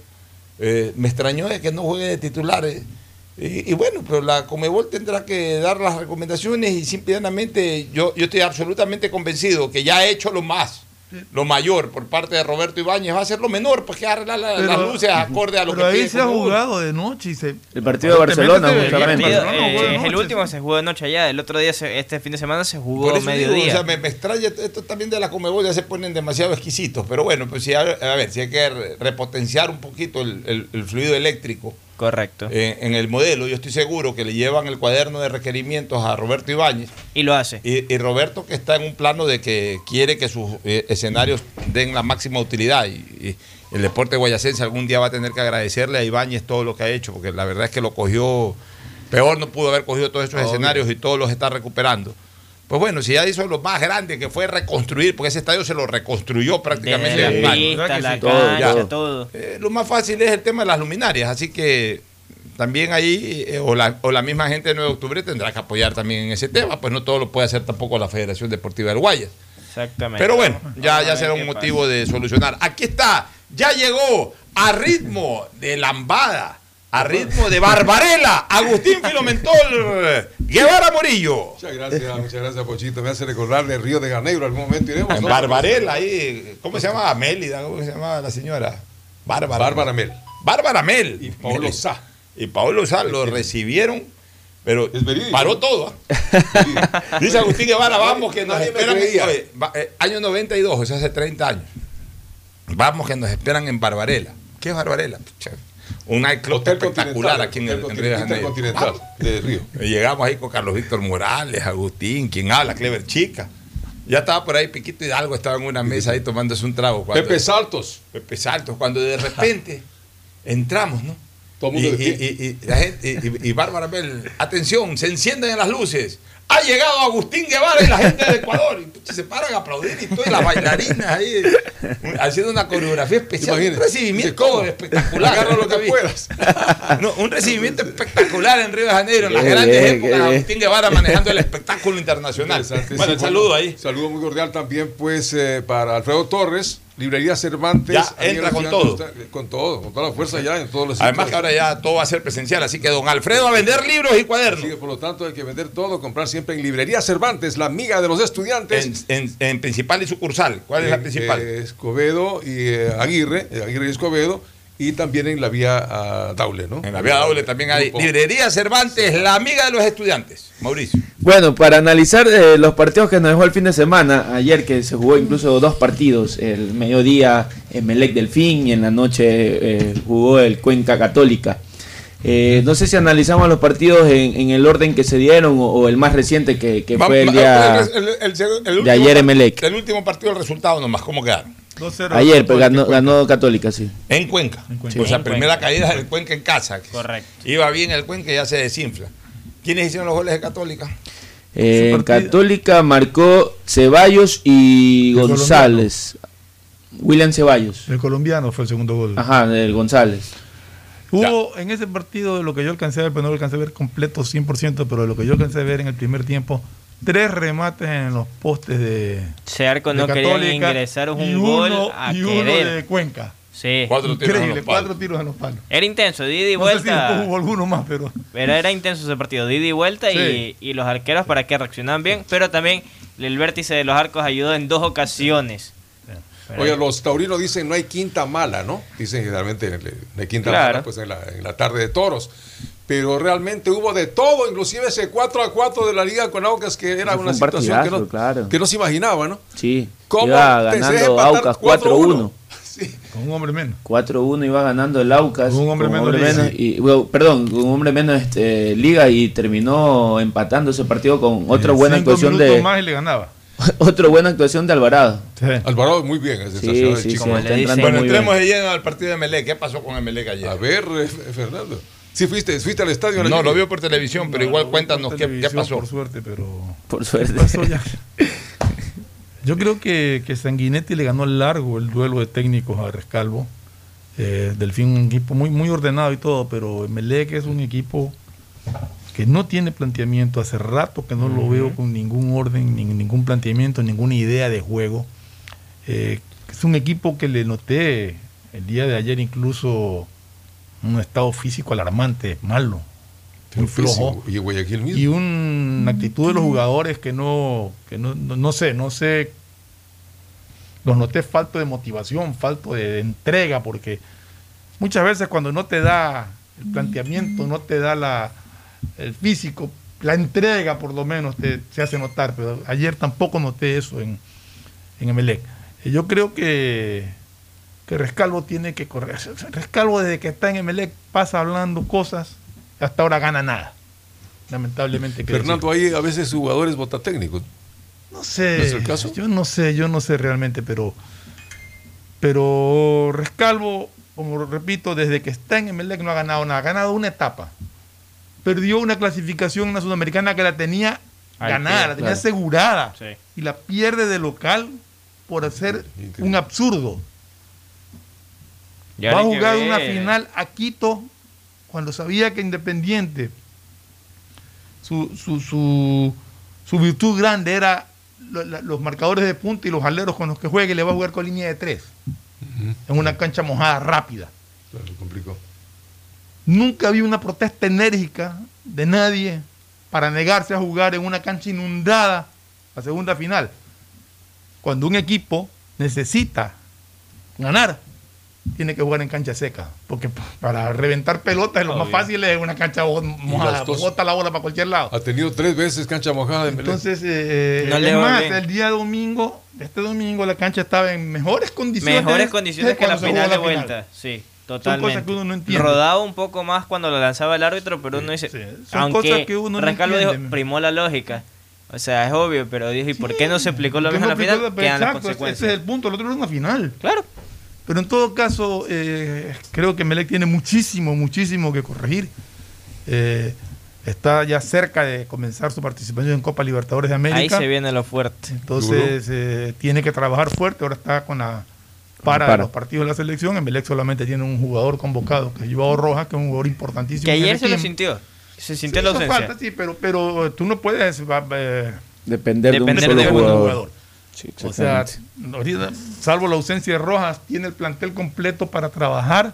Eh, me extrañó que no juegue de titulares. Y, y bueno, pero la Comebol tendrá que dar las recomendaciones y simplemente yo, yo estoy absolutamente convencido que ya ha hecho lo más, lo mayor por parte de Roberto Ibáñez, va a ser lo menor, pues que arreglar la- Pero- las luces acorde a lo pero que ahí pide se ha jugado de noche y se... El partido de Barcelona, el Partido, de eh, es el último se jugó de noche allá. El otro día, se- este fin de semana, se jugó Por eso digo, mediodía. o sea, me, me extraña esto también de la Comebol, ya se ponen demasiado exquisitos. Pero bueno, pues si, a, a ver, si hay que re- repotenciar un poquito el, el- el fluido eléctrico Correcto. eh, en el modelo, yo estoy seguro que le llevan el cuaderno de requerimientos a Roberto Ibáñez. Y lo hace. Y, y Roberto que está en un plano de que quiere que sus eh, escenarios den la máxima utilidad. Y, y el deporte guayacense algún día va a tener que agradecerle a Ibáñez todo lo que ha hecho, porque la verdad es que lo cogió, peor no pudo haber cogido todos esos Obvio. escenarios y todos los está recuperando. Pues bueno, si ya hizo lo más grande que fue reconstruir, porque ese estadio se lo reconstruyó prácticamente Desde la pista, la Todo, cancha, todo. todo. Eh, lo más fácil es el tema de las luminarias, así que también ahí, eh, o, la, o la misma gente de 9 de octubre tendrá que apoyar también en ese tema, pues no todo lo puede hacer tampoco la Federación Deportiva del Guayas. Exactamente. Pero bueno, ya, será un pasa. motivo de solucionar. Aquí está, ya llegó a ritmo de lambada, a ritmo de barbarela, Agustín Filomentol Guevara Morillo. Muchas gracias, muchas gracias, Pochito. Me hace recordar de Río de Janeiro. Algún momento iremos. En. Barbarela, ahí, ¿cómo se llama? Mélida, ¿cómo se llama la señora? Bárbara. Bárbara Mel. Bárbara Mel. Y Paolo Sá. Y Paolo Sá lo recibieron, pero paró todo. ¿ah? Dice Agustín Guevara, vamos que nos esperan. oye, eh, año 92, o sea, hace 30 años. Vamos que nos esperan en Barbarela. ¿Qué es Barbarela? Un nightclub Hotel espectacular aquí en, el, en Río de Janeiro. De Río. Llegamos ahí con Carlos Víctor Morales, Agustín, quien habla, Clever Chica. Ya estaba por ahí Piquito Hidalgo, estaba en una mesa ahí tomándose un trago. cuando- Pepe Saltos. Pepe Saltos, cuando de repente entramos, ¿no? Todo el Y, y- y- la gente- y- Bárbara Mel, atención, se encienden las luces. Ha llegado Agustín Guevara y la gente de Ecuador. Y se paran a aplaudir y todas las bailarinas ahí haciendo una coreografía especial. Un recibimiento espectacular. Agarra lo que puedas. <laughs> No, un recibimiento espectacular en Río de Janeiro, en las grandes bien, épocas. Agustín Guevara manejando el espectáculo internacional. Bueno, sí, saludo ahí. Saludo muy cordial también, pues, eh, para Alfredo Torres, Librería Cervantes. Ya, entra con todo. está- Con todo, con toda la fuerza ya en todos los Además que ahora ya todo va a ser presencial, así que don Alfredo a vender libros y cuadernos. Que, por lo tanto, hay que vender todo, comprar siempre en Librería Cervantes, la amiga de los estudiantes. En, en- en principal y sucursal. ¿Cuál es la Eh, principal? eh, Escobedo y eh, Aguirre, Aguirre y Escobedo, y también en la vía ah, Daule, ¿no? En la vía Daule también hay Grupo. Librería Cervantes, la amiga de los estudiantes. Mauricio. Bueno, para analizar eh, los partidos que nos dejó el fin de semana, ayer que se jugó incluso dos partidos, el mediodía en Melec Delfín y en la noche eh, jugó el Cuenca Católica. Eh, no sé si analizamos los partidos en, en el orden que se dieron o, o el más reciente que, que Va- fue el día el- el- el- el de ayer par- Emelec. El último partido, el resultado nomás, ¿cómo quedaron? Ayer, pues, ganó, ganó Católica, sí. En Cuenca. Sí. O sea, En primera Cuenca. caída del Cuenca en casa. Correcto. Iba bien el Cuenca y ya se desinfla. ¿Quiénes hicieron los goles de Católica? Eh, Católica marcó Ceballos y González. William Ceballos. El colombiano fue el segundo gol. Ajá, el González. Hubo en ese partido, de lo que yo alcancé a ver, pero no lo alcancé a ver completo 100%, pero de lo que yo alcancé a ver en el primer tiempo, tres remates en los postes de. Searco de no querían ingresar un y gol uno, a y uno de Cuenca. Sí. Cuatro tiros en Increíble, los palos. cuatro tiros en los palos. Era intenso, ida y No sé si vuelta. hubo alguno más, pero. Pero era intenso ese partido, de ida y vuelta Sí. y, y los arqueros para que reaccionaban bien, pero también el vértice de los arcos ayudó en dos ocasiones. Oye, los taurinos dicen no hay quinta mala, ¿no? Dicen generalmente no hay quinta Claro. mala pues en la, en la tarde de toros. Pero realmente hubo de todo, inclusive ese 4 a 4 de la Liga con Aucas, que era una un situación que no, claro. que no se imaginaba, ¿no? Sí. ¿Cómo Iba ganando Aucas 4-1? 4-1. <laughs> Con un hombre menos. 4-1 iba ganando el Aucas. Con un hombre menos, menos sí. y, bueno, perdón, con un hombre menos este, Liga y terminó empatando ese partido con otra Eh, buena actuación minutos de más y le ganaba. <laughs> otra buena actuación de Alvarado. Alvarado muy bien, es Sí, sensacional sí, chico. sí, está entrando Bueno, entremos bien. de lleno al partido de Emelec. ¿Qué pasó con Emelec ayer? A ver, eh, Fernando. Sí, fuiste, fuiste al estadio. No, lo vio por televisión, pero No, igual cuéntanos qué, qué pasó. Por suerte, pero. Por suerte. ¿Qué pasó ya? <laughs> Yo creo que, que Sanguinetti le ganó largo el duelo de técnicos a Rescalvo. Eh, Delfín, un equipo muy, muy ordenado y todo, pero Melec es un equipo que no tiene planteamiento. Hace rato que no lo veo con ningún orden, ni ningún planteamiento, ninguna idea de juego. Eh, es un equipo que le noté el día de ayer incluso un estado físico alarmante, malo, muy flojo. Y Guayaquil mismo. Y una actitud de los jugadores que no, que no, no, no sé, no sé. Los noté falto de motivación, falto de, entrega, porque muchas veces cuando no te da el planteamiento, no te da la, el físico, la entrega por lo menos te, se hace notar, pero ayer tampoco noté eso en, en Emelec. Y Yo creo que, que Rescalvo tiene que correr. Rescalvo desde que está en Emelec pasa hablando cosas, hasta ahora gana nada. Lamentablemente. Fernando, hay a veces jugadores botatécnicos. No sé. ¿No es el caso? Yo no sé, yo no sé realmente, pero. Pero Rescalvo, como repito, desde que está en Emelec no ha ganado nada. Ha ganado una etapa. Perdió una clasificación en la Sudamericana que la tenía ganada, la tenía claro. asegurada. Sí. Y la pierde de local por hacer un absurdo. Ya Va a jugar una final a Quito cuando sabía que Independiente, su, su, su, su virtud grande era lo- la- los marcadores de punta y los aleros con los que juegue, le va a jugar con línea de tres. En una cancha mojada rápida. Claro, complicó. Nunca vi una protesta enérgica de nadie para negarse a jugar en una cancha inundada la segunda final. Cuando un equipo necesita ganar, tiene que jugar en cancha seca. Porque para reventar pelotas lo más fácil es una cancha mojada. las dos- Bota la bola para cualquier lado. Ha tenido tres veces cancha mojada Melec. Entonces, eh, No le es va más, bien. el día domingo, este domingo, la cancha estaba en mejores condiciones. Mejores condiciones que la final de vuelta. Sí, Son totalmente. cosas que uno no entiende. Rodaba un poco más cuando lo lanzaba el árbitro, pero uno dice. Son aunque cosas que uno no dijo, primó la lógica. O sea, es obvio, pero dijo, ¿y por qué no se explicó lo ¿Por qué mismo en la final? la- Quedan las Exacto, ese- consecuencias. ese es el punto. El otro era una final. Claro. Pero en todo caso, eh, creo que Melec tiene muchísimo, muchísimo que corregir. Eh, está ya cerca de comenzar su participación en Copa Libertadores de América. Ahí se viene lo fuerte. Entonces eh, tiene que trabajar fuerte. Ahora está con la para, Para. los partidos de la selección. En Melec solamente tiene un jugador convocado, que es Joao Rojas, que es un jugador importantísimo. Que ayer se lo sintió. Se sintió Sí, la ausencia. falta, sí, pero, pero tú no puedes eh, Depender, de un solo de un jugador. jugador. Sí, O sea, ahorita, salvo la ausencia de Rojas, tiene el plantel completo para trabajar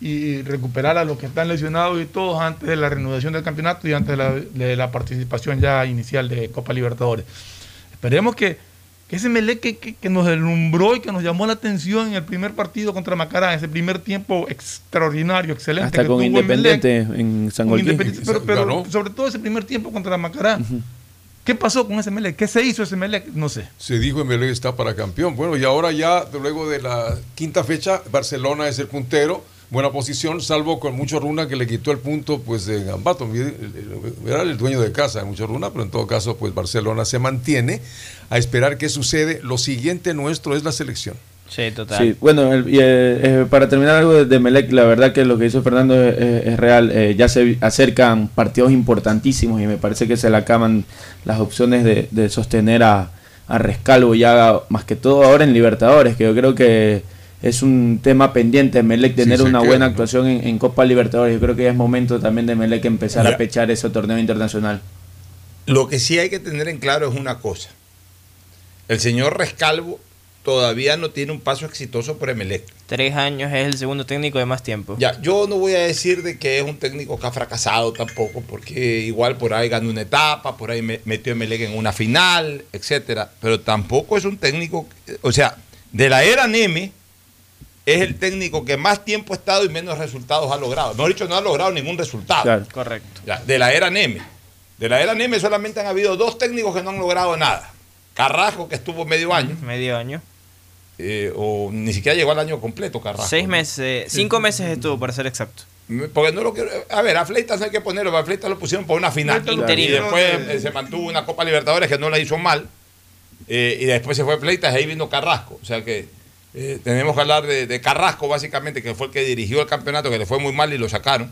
y recuperar a los que están lesionados y todos antes de la reanudación del campeonato y antes de la, de la participación ya inicial de Copa Libertadores. Esperemos que, que ese Melec que, que- que nos deslumbró y que nos llamó la atención en el primer partido contra Macará, ese primer tiempo extraordinario, excelente. Hasta que con tuvo en Melec, Independiente en San. Independiente, pero, sobre todo ese primer tiempo contra Macará. ¿Qué pasó con ese Melec? ¿Qué se hizo ese Melec? No sé. Se dijo en Melec está para campeón. Bueno, y ahora ya, luego de la quinta fecha, Barcelona es el puntero. Buena posición, salvo con mucho runa que le quitó el punto pues de Gambato. Era el dueño de casa de mucho runa, pero en todo caso pues Barcelona se mantiene a esperar qué sucede. Lo siguiente nuestro es la selección. Sí, total. Sí, bueno, el- y, eh, eh, para terminar algo de, de Melec, la verdad que lo que hizo Fernando es, es- es real. Eh, ya se acercan partidos importantísimos y me parece que se le acaban las opciones de, de sostener a, a Rescalvo ya más que todo ahora en Libertadores, que yo creo que es un tema pendiente Melec tener una queda, buena ¿no? actuación en, en Copa Libertadores. Yo creo que ya es momento también de Melec empezar Ya. a pechar ese torneo internacional. Lo que sí hay que tener en claro es una cosa. El señor Rescalvo todavía no tiene un paso exitoso por Emelec. Tres años es el segundo técnico de más tiempo. Ya, yo no voy a decir de que es un técnico que ha fracasado tampoco, porque igual por ahí ganó una etapa, por ahí me- metió a Emelec en una final, etcétera. Pero tampoco es un técnico, o sea, de la era Neme es el técnico que más tiempo ha estado y menos resultados ha logrado. No dicho, no ha logrado ningún resultado. Correcto. Ya, de la era Neme. De la era Neme solamente han habido dos técnicos que no han logrado nada. Carrasco, que estuvo medio año, Medio año. eh, o ni siquiera llegó al año completo, Carrasco. Seis meses, cinco meses estuvo, para ser exacto. Porque no lo quiero. A ver, a Fleitas hay que ponerlo. A Fleitas lo pusieron por una final. Interino. Y después eh, se mantuvo una Copa Libertadores que no la hizo mal. eh, y después se fue Fleitas y ahí vino Carrasco. O sea que eh, tenemos que hablar de, de Carrasco, básicamente, que fue el que dirigió el campeonato, que le fue muy mal y lo sacaron.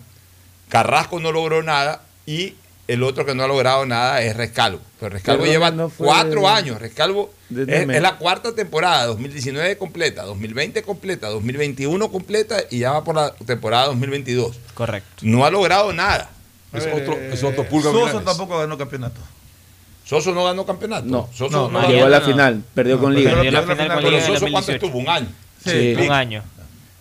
Carrasco no logró nada y el otro que no ha logrado nada es Rescalvo. Pero Rescalvo Pero lleva no cuatro de- años. Rescalvo es, la cuarta temporada, 2019 completa, 2020 completa, 2021 completa y ya va por la temporada 2022. Correcto. No ha logrado nada. Es otro, es otro pulga Milanes. tampoco ganó campeonato. Soso no ganó campeonato. No, Soso no, no, no, Llegó a la no. final, perdió con Liga. Perdió la Pero final con Pero Liga Soso cuánto 2018. estuvo, un año. Sí. Un año.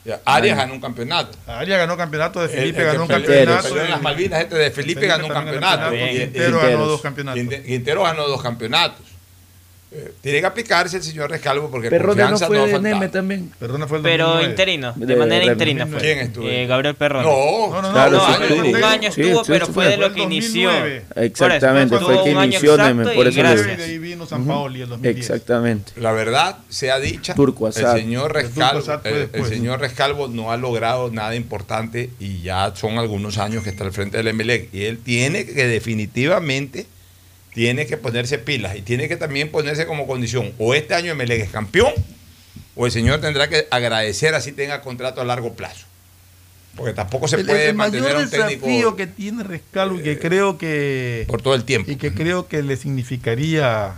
Ya, Arias ganó un campeonato. Arias ganó campeonato, de Felipe El- el ganó un campeonato. peleó en las Malvinas, este de Felipe, Felipe ganó un campeonato. Quintero ganó dos campeonatos. Quinte- Quintero ganó dos campeonatos. Eh, tiene que aplicarse el señor Rescalvo porque Perrone no fue no de también. Fue el Pero 2009. interino, de, De- manera de- interina fue. ¿Quién estuvo? Eh, Gabriel Perrone. No, No, no, no. Claro, No, sí, un año estuvo, sí, pero fue fue. de lo que el inició. 2009. Exactamente, fue tuvo que inició y por eso lo gracias. Y de ahí vino San Paoli el 2010. Exactamente. La verdad sea dicha, Turco el señor El Turco Rescalvo, el- el señor Rescalvo no ha logrado nada importante y ya son algunos años que está al frente del Emelec y él tiene que definitivamente tiene que ponerse pilas y tiene que también ponerse como condición o este año Emelec es campeón o el señor tendrá que agradecer así tenga contrato a largo plazo. Porque tampoco se El, puede el mantener mayor un técnico desafío que tiene Rescalvo y que creo que por todo el tiempo. y que creo que le significaría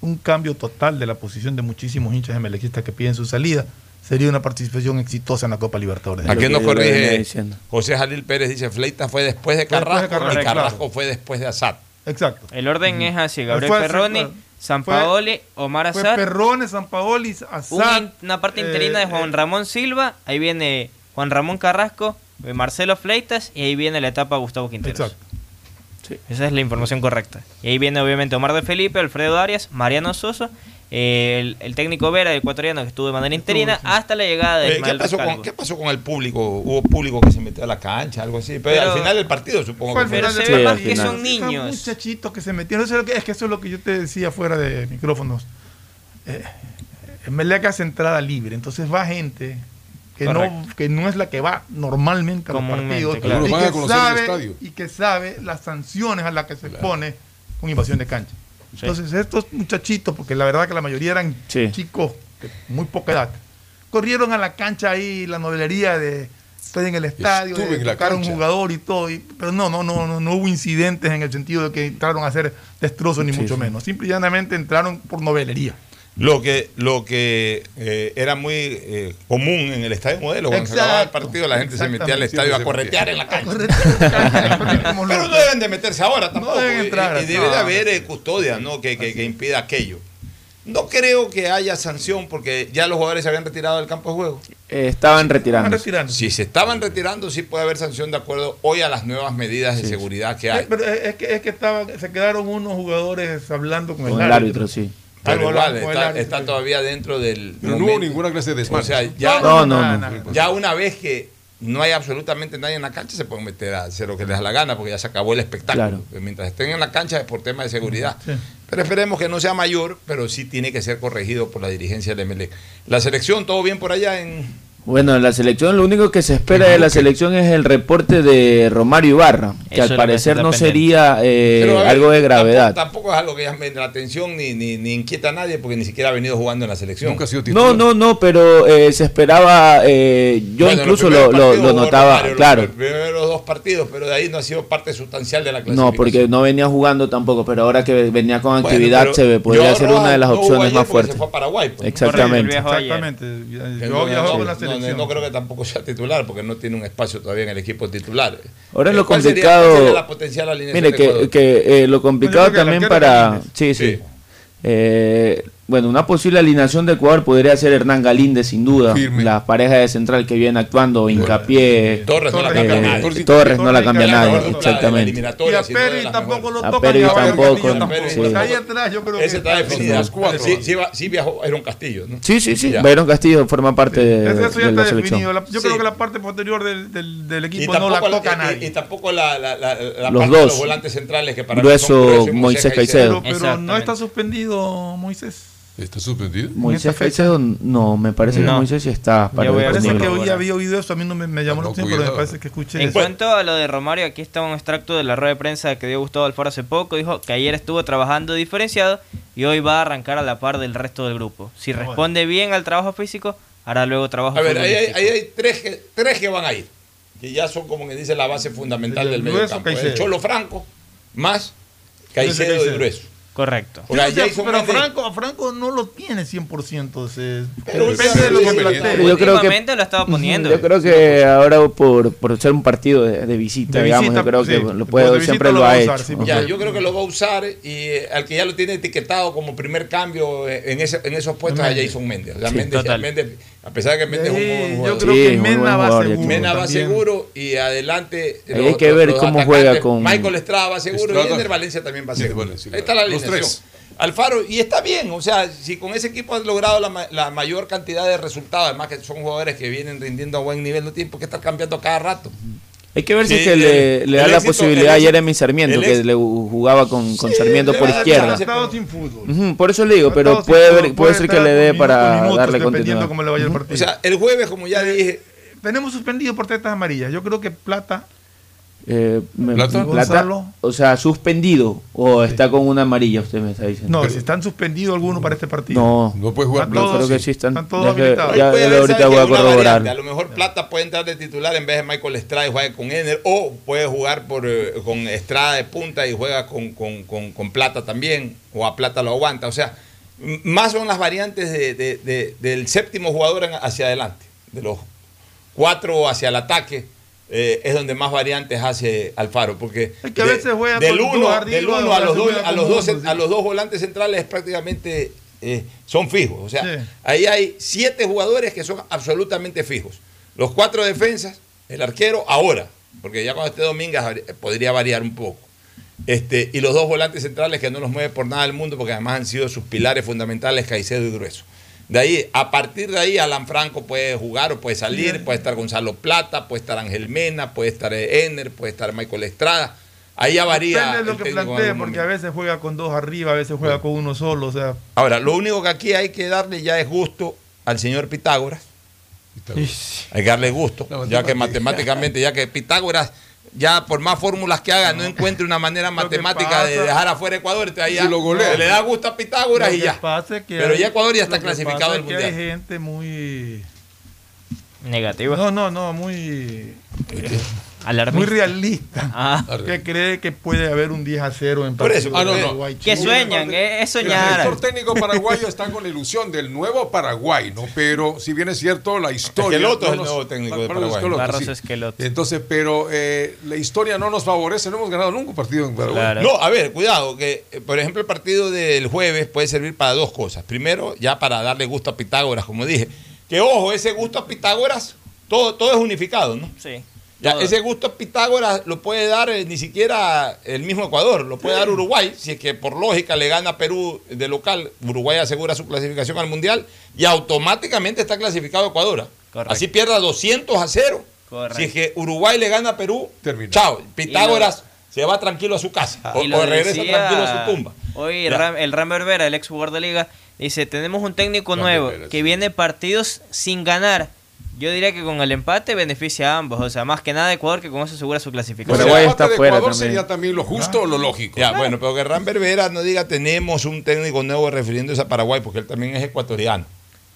un cambio total de la posición de muchísimos hinchas emelequistas que piden su salida sería una participación exitosa en la Copa Libertadores. ¿A quién nos corrige? José Jalil Pérez dice, Fleita fue después de Fue después Carrasco, de Carrasco, y Carrasco claro. fue después de Assad. Exacto. El orden es así: Gabriel Fue así, Perrone, claro. San Fue- Paoli, Omar Fue Azar, Perrone, San Paoli, un una parte interina de eh, Juan eh, Ramón Silva, ahí viene Juan Ramón Carrasco, eh, Marcelo Fleitas y ahí viene la etapa Gustavo Quinteros. Exacto. Esa es la información correcta. Y ahí viene obviamente Omar de Felipe, Alfredo Arias, Mariano Soso, eh, el, el técnico Vera, el ecuatoriano que estuvo de manera interina, hasta la llegada de Eh, ¿qué, Ismael pasó con, ¿Qué pasó con el público? Hubo público que se metió a la cancha, algo así. Pero, Pero- al final del partido, supongo que fue. se ve Sí, más que son niños. muchachitos que se metieron. Es, lo que, es que eso es lo que yo te decía fuera de micrófonos. Eh, Emelec hace entrada libre, entonces va gente que no, que no es la que va normalmente a los partidos claro. Y, que sabe, y que sabe las sanciones a las que se pone con invasión de cancha. Sí. Entonces estos muchachitos, porque la verdad que la mayoría eran Sí. chicos de muy poca edad, corrieron a la cancha ahí, la novelería de estoy en el estadio, Estuve de en tocar a un jugador y todo, y- pero no, no, no, no, no hubo incidentes en el sentido de que entraron a hacer destrozos ni Sí, mucho sí. menos. Simple y llanamente entraron por novelería. Lo que, lo que eh, era muy eh, común en el estadio modelo, cuando se acababa el Exacto, partido, la gente se metía al estadio a corretear en la cancha. <laughs> Pero no deben de meterse ahora tampoco. deben entrar, y, debe de haber eh, custodia ¿no? que, que, que impida aquello. No creo que haya sanción porque ya los jugadores se habían retirado del campo de juego. Eh, estaban retirando. Si se estaban retirando, sí puede haber sanción de acuerdo hoy a las nuevas medidas de Sí. seguridad que Eh, hay. Pero es que, es que estaban, se quedaron unos jugadores hablando con, Con el árbitro, sí. Pero igual, está, está todavía dentro del. Pero no hubo ninguna clase de O desmán. sea, ya, No, no, ya una vez que no hay absolutamente nadie en la cancha, se pueden meter a hacer lo que les da la gana, porque ya se acabó el espectáculo. Claro. Mientras estén en la cancha es por tema de seguridad. Sí. Pero esperemos que no sea mayor, pero sí tiene que ser corregido por la dirigencia del MLE. La selección, ¿todo bien por allá en, Bueno, la selección, lo único que se espera de la selección es el reporte de Romario Ibarra, que Eso al parecer no pendiente. sería eh, ver, algo de gravedad. Tampoco, tampoco es algo que llame la atención ni, ni, ni inquieta a nadie porque ni siquiera ha venido jugando en la selección. Nunca ha sido No, no, no, pero eh, se esperaba, eh, yo Bueno, incluso lo, lo- notaba, Romario, claro. Los primeros dos partidos, pero de ahí no ha sido parte sustancial de la clasificación. No, porque no venía jugando tampoco, pero ahora que venía con Bueno, actividad pero se ve- podría ser una de las no opciones más fuertes. Se fue a Paraguay. pues. Exactamente. Exactamente. Yo no- viajó no- con la no- selección. No, creo que tampoco sea titular porque no tiene un espacio todavía en el equipo titular. Ahora Eh, lo ¿cuál sería- complicado. cuál sería la potencial alineación mire, que, que, eh, lo complicado también para. Sí. Sí. Eh, bueno, una posible alineación de Ecuador podría ser Hernán Galíndez, sin duda. La pareja de central que viene actuando, hincapié. Torres no la eh, cambia nadie. Torres no la cambia nadie, exactamente. Y a Perry tampoco lo A tocan. Perry y a Bayern tampoco, sí. Ahí atrás yo creo que Ese está definido. Los cuatro. Sí, sí, sí viajó Castillo, ¿no? Sí, sí, sí. Ya. Byron Castillo forma parte de, Eso, eso ya de la está selección. definido. Yo creo que la parte posterior del, del, equipo no la toca nadie. y, tampoco la, la, la, la Los parte de dos. los volantes centrales que para Grueso, Moisés Caicedo. Pero no está suspendido Moisés. ¿Está suspendido? Moisés Caicedo, no, me parece que No. Moisés sí está para el Parece que hoy había oído eso, a mí no me, me llamó la atención, pero me parece que escuché En eso. cuanto a lo de Romario, aquí está un extracto de la rueda de prensa que dio Gustavo Alfaro hace poco. Dijo que ayer estuvo trabajando diferenciado y hoy va a arrancar a la par del resto del grupo. Si responde bien al trabajo físico, hará luego trabajo A ver, ahí hay, ahí hay tres, que, tres que van a ir, que ya son como que dice la base fundamental El del medio campo. El. Cholo Franco, más Caicedo, Caicedo. y Grueso. Correcto. Porque Sí, o sea, Jason pero a Méndez- Franco, a Franco no lo tiene 100%. se- Pero depende de lo que yo creo que, Últimamente lo estaba poniendo. Yo creo que ahora por, por ser un partido de, de visita, De digamos, visita, yo creo sí. que lo puede, siempre lo lo ha usar, hecho. sí. Ya, yo creo que lo va a usar y eh, al que ya lo tiene etiquetado como primer cambio eh, en, ese, en esos puestos a. Jason Méndez. O sea, Sí, Méndez, total. Méndez, a pesar de que Méndez es un buen Sí, jugador. yo creo Sí, que Mena va jugador, seguro. Mena va también. seguro y adelante. Ahí hay que ver cómo juega con- Michael Estrada va seguro Estrada. y Ender Valencia también va Sí, seguro. bueno, sí, Ahí está la los tres. Alfaro, y está bien, o sea, si con ese equipo has logrado la, ma- la mayor cantidad de resultados, además que son jugadores que vienen rindiendo a buen nivel, no tienen por qué estar cambiando cada rato. Hay que ver si Sí, es que el- le, le da el la éxito- posibilidad el a éxito- Jeremy Sarmiento, el que éxito- le jugaba con, con Sí, Sarmiento por izquierda. Sin fútbol. Ujú, por eso le digo, Ha pero puede, fútbol, ver, puede ser que le dé para minutos, darle continuidad. cómo le vaya el partido. O sea, el jueves, como ya dije, Tenemos suspendido por tetas amarillas. Yo creo que Plata Eh, me- ¿Plata? O sea, suspendido o está con una amarilla, usted me está diciendo. No, si están suspendidos algunos para este partido. No, No puede jugar Plata. creo que sí están. están todos ya que- a Una corroborar. variante. A lo mejor Plata puede entrar de titular en vez de Michael Estrada y juegue con Ener, o puede jugar por, eh, con Estrada de punta y juega con, con- con- con Plata también, o a Plata lo aguanta. O sea, más son las variantes de- de- de- del séptimo jugador hacia adelante, de los cuatro hacia el ataque. Eh, es donde más variantes hace Alfaro, porque Es que a veces juega del con uno, dos arriba, del uno o a, los dos, a, los dos, sí. a los dos volantes centrales prácticamente eh, son fijos. O sea, Sí. ahí hay siete jugadores que son absolutamente fijos. Los cuatro defensas, el arquero, ahora, porque ya cuando esté vari- podría variar un poco. Este, y los dos volantes centrales que no los mueve por nada del mundo, porque además han sido sus pilares fundamentales, Caicedo y Grueso. De ahí, a partir de ahí, Alan Franco puede jugar o puede salir, puede estar Gonzalo Plata, puede estar Ángel Mena, puede estar Ener, puede estar Michael Estrada. Ahí ya varía. Depende de lo que plantee, porque momento. a veces juega con dos arriba, a veces juega con uno solo. O sea, Ahora, lo único que aquí hay que darle ya es gusto al señor Pitágoras. Hay que darle gusto, ya que matemática. matemáticamente, ya que Pitágoras, ya por más fórmulas que haga, no encuentre una manera matemática de dejar afuera a Ecuador, entonces ya lo golea. le da gusto a Pitágoras lo y ya. pasa es que Pero hay- ya Ecuador ya está clasificado al es Mundial. Hay gente muy. Negativo. No, no, no, muy. Alarmista. Muy realista. Ah. Que cree que puede haber un 10 a 0 en Por eso, ah, no, no. Que sueñan, eh, es El soñar. director técnico paraguayo está con la ilusión del nuevo Paraguay, ¿no? Pero si bien es cierto, la historia. Esqueloto es el nos- nuevo técnico de Paraguay. Barros Esqueloto. Entonces, pero eh, la historia no nos favorece, no hemos ganado nunca un partido en Paraguay. Claro. No, a ver, cuidado, que eh, por ejemplo el partido del jueves puede servir para dos cosas. Primero, ya para darle gusto a Pitágoras, como dije. Que ojo, ese gusto a Pitágoras, todo, todo es unificado, ¿no? Sí. Ya, Todo. ese gusto a Pitágoras lo puede dar eh, ni siquiera el mismo Ecuador, lo puede dar Uruguay, si es que por lógica le gana a Perú de local, Uruguay asegura su clasificación al Mundial y automáticamente está clasificado Ecuador. ¿ah? Correcto. Así pierda 200 a 0. Correcto. Si es que Uruguay le gana a Perú, chao, Pitágoras se va tranquilo a su casa o, regresa decía tranquilo a su tumba. Hoy. Ram- el Ram Berbera, el ex jugador de liga, dice, tenemos un técnico Ram nuevo Berbera, que sí. viene partidos sin ganar. Yo diría que con el empate beneficia a ambos. O sea, más que nada Ecuador que con eso asegura su clasificación. Paraguay Aparte está de fuera Ecuador también. sería también lo justo o lo lógico. Ya, bueno, pero que Berbera no diga tenemos un técnico nuevo refiriéndose a Paraguay, porque él también es ecuatoriano.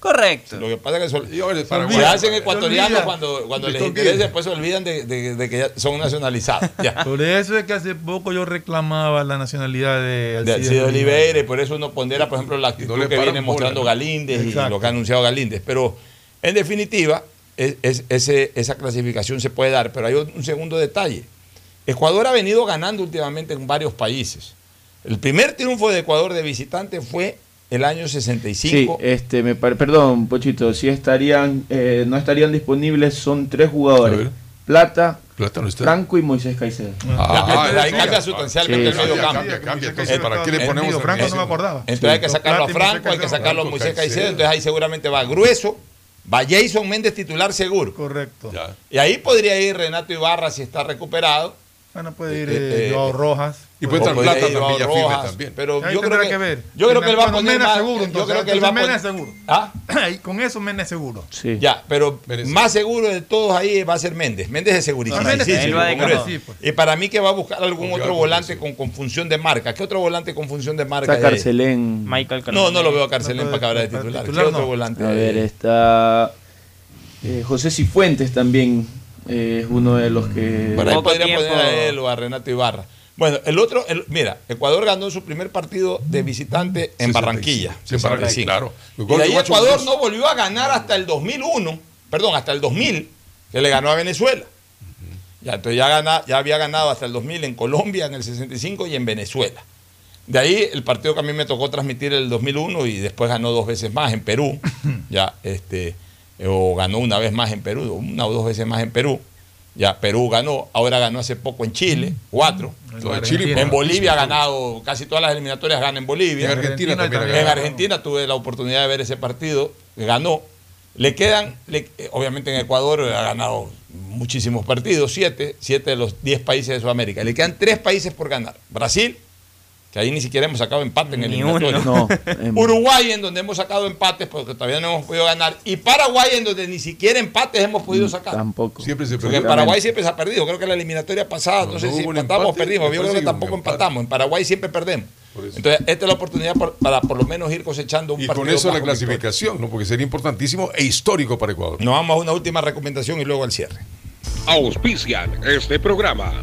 Correcto. Lo que pasa es que sol- Paraguay. se hacen Se ecuatorianos olvida. cuando, cuando Se les interesa, después se olvidan de, de- de que ya son nacionalizados. Ya. <laughs> Por eso es que hace poco yo reclamaba la nacionalidad de De Alcides Alcides Oliveira. Oliveira, y por eso uno pondera, por ejemplo, la actitud le que viene mostrando ¿no? Galíndez y lo que ha anunciado Galíndez. Pero, en definitiva, es- es- ese- esa clasificación se puede dar. Pero hay un segundo detalle. Ecuador ha venido ganando últimamente en varios países. El primer triunfo de Ecuador de visitante fue el año Sí, 65. este, me perdón, Pochito, sí estarían, eh, no estarían disponibles, son tres jugadores. Plata, Plata no está. Franco y Moisés Caicedo. Ah, Entonces, ahí cambia sustancialmente Sí, el medio cambia, cambia. Moisés Entonces, ¿para qué le ponemos Franco no me acordaba. Entonces hay que sacarlo a Franco, hay que sacarlo a Moisés. Caicedo. Entonces ahí seguramente va Grueso, va Jason Méndez titular seguro. Correcto. Ya. Y ahí podría ir Renato Ibarra si está recuperado. Bueno, puede ir Eh, Joao Rojas. Y puede podría Plata también, ya firme también. Pero yo creo que, que ver. Yo creo que él va a poner Mena más, seguro, yo entonces, creo que él va Mena poner- seguro. ¿Ah? <clears throat> Y con eso Mene seguro. Sí. Ya, pero Merece. más seguro de todos ahí va a ser Méndez. Méndez es segurísimo. Méndez Sí, él va. Sí, pues. Y para mí que va a buscar algún otro volante con, con función de marca. ¿Qué otro volante con función de marca? Está? Carcelén. Michael No, no lo veo a Carcelén No para acabar de titular. ¿Qué otro no. volante? A ver, está eh, José Cifuentes también eh, es uno de los que... Por ahí podría tiempo. poner a él o a Renato Ibarra. Bueno, el otro, el- mira, Ecuador ganó su primer partido de visitante en 65. Barranquilla. Sí, en Barranquilla, claro. Y de ahí Ecuador no volvió a ganar hasta el 2001, perdón, hasta el 2000, que le ganó a Venezuela. Ya, entonces ya, gana- ya había ganado hasta el 2000 en Colombia, en el 65 y en Venezuela. De ahí el partido que a mí me tocó transmitir el 2001 y después ganó dos veces más en Perú, <laughs> ya, este, o ganó una vez más en Perú, una o dos veces más en Perú. Ya, Perú ganó, ahora ganó hace poco en Chile, cuatro. Chile, En Bolivia ha ganado, casi todas las eliminatorias gana en Bolivia. En Argentina también ha En. Argentina tuve la oportunidad de ver ese partido, ganó. Le quedan, le- eh, obviamente en Ecuador ha ganado muchísimos partidos, siete, siete de los diez países de Sudamérica. Le quedan tres países por ganar. Brasil, que ahí ni siquiera hemos sacado empate en el. No, <laughs> em, Uruguay, en donde hemos sacado empates porque todavía no hemos podido ganar. Y Paraguay, en donde ni siquiera empates hemos podido sacar. tampoco. Siempre se Porque en. Paraguay siempre se ha perdido. Creo que la eliminatoria pasada, no, No, sé si empatamos o perdimos. Yo creo que tampoco empate. empatamos. En Paraguay siempre perdemos. Entonces, esta es la oportunidad por- para por lo menos ir cosechando un Y partido con eso la clasificación, ¿no? Porque sería importantísimo e histórico para Ecuador. Nos vamos a una última recomendación y luego al cierre. Auspician este programa.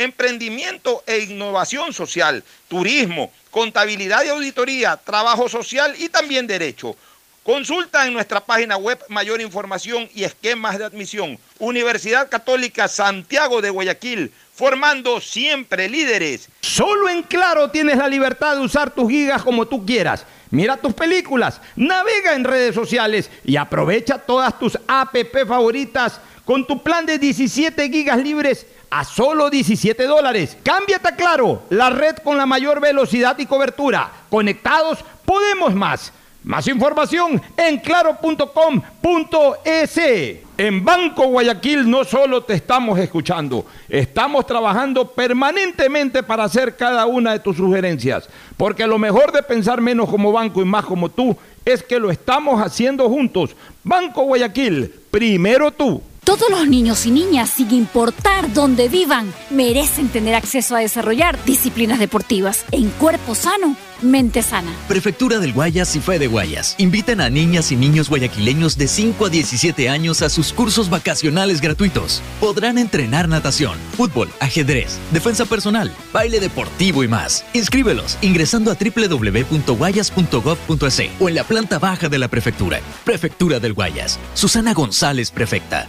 emprendimiento e innovación social, turismo, contabilidad y auditoría, trabajo social y también derecho. Consulta en nuestra página web mayor información y esquemas de admisión. Universidad Católica Santiago de Guayaquil, formando siempre líderes. Solo en Claro tienes la libertad de usar tus gigas como tú quieras. Mira tus películas, navega en redes sociales y aprovecha todas tus app favoritas con tu plan de 17 gigas libres a solo 17 dólares. Cámbiate a Claro, la red con la mayor velocidad y cobertura. Conectados, podemos más. Más información en claro.com.es. En Banco Guayaquil no solo te estamos escuchando, estamos trabajando permanentemente para hacer cada una de tus sugerencias, porque lo mejor de pensar menos como banco y más como tú es que lo estamos haciendo juntos. Banco Guayaquil, primero tú. Todos los niños y niñas, sin importar dónde vivan, merecen tener acceso a desarrollar disciplinas deportivas. En cuerpo sano, mente sana. Prefectura del Guayas y Fede Guayas invitan a niñas y niños guayaquileños de 5 a 17 años a sus cursos vacacionales gratuitos. Podrán entrenar natación, fútbol, ajedrez, defensa personal, baile deportivo y más. Inscríbelos ingresando a www.guayas.gov.es o en la planta baja de la prefectura. Prefectura del Guayas. Susana González, prefecta.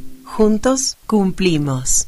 Juntos cumplimos.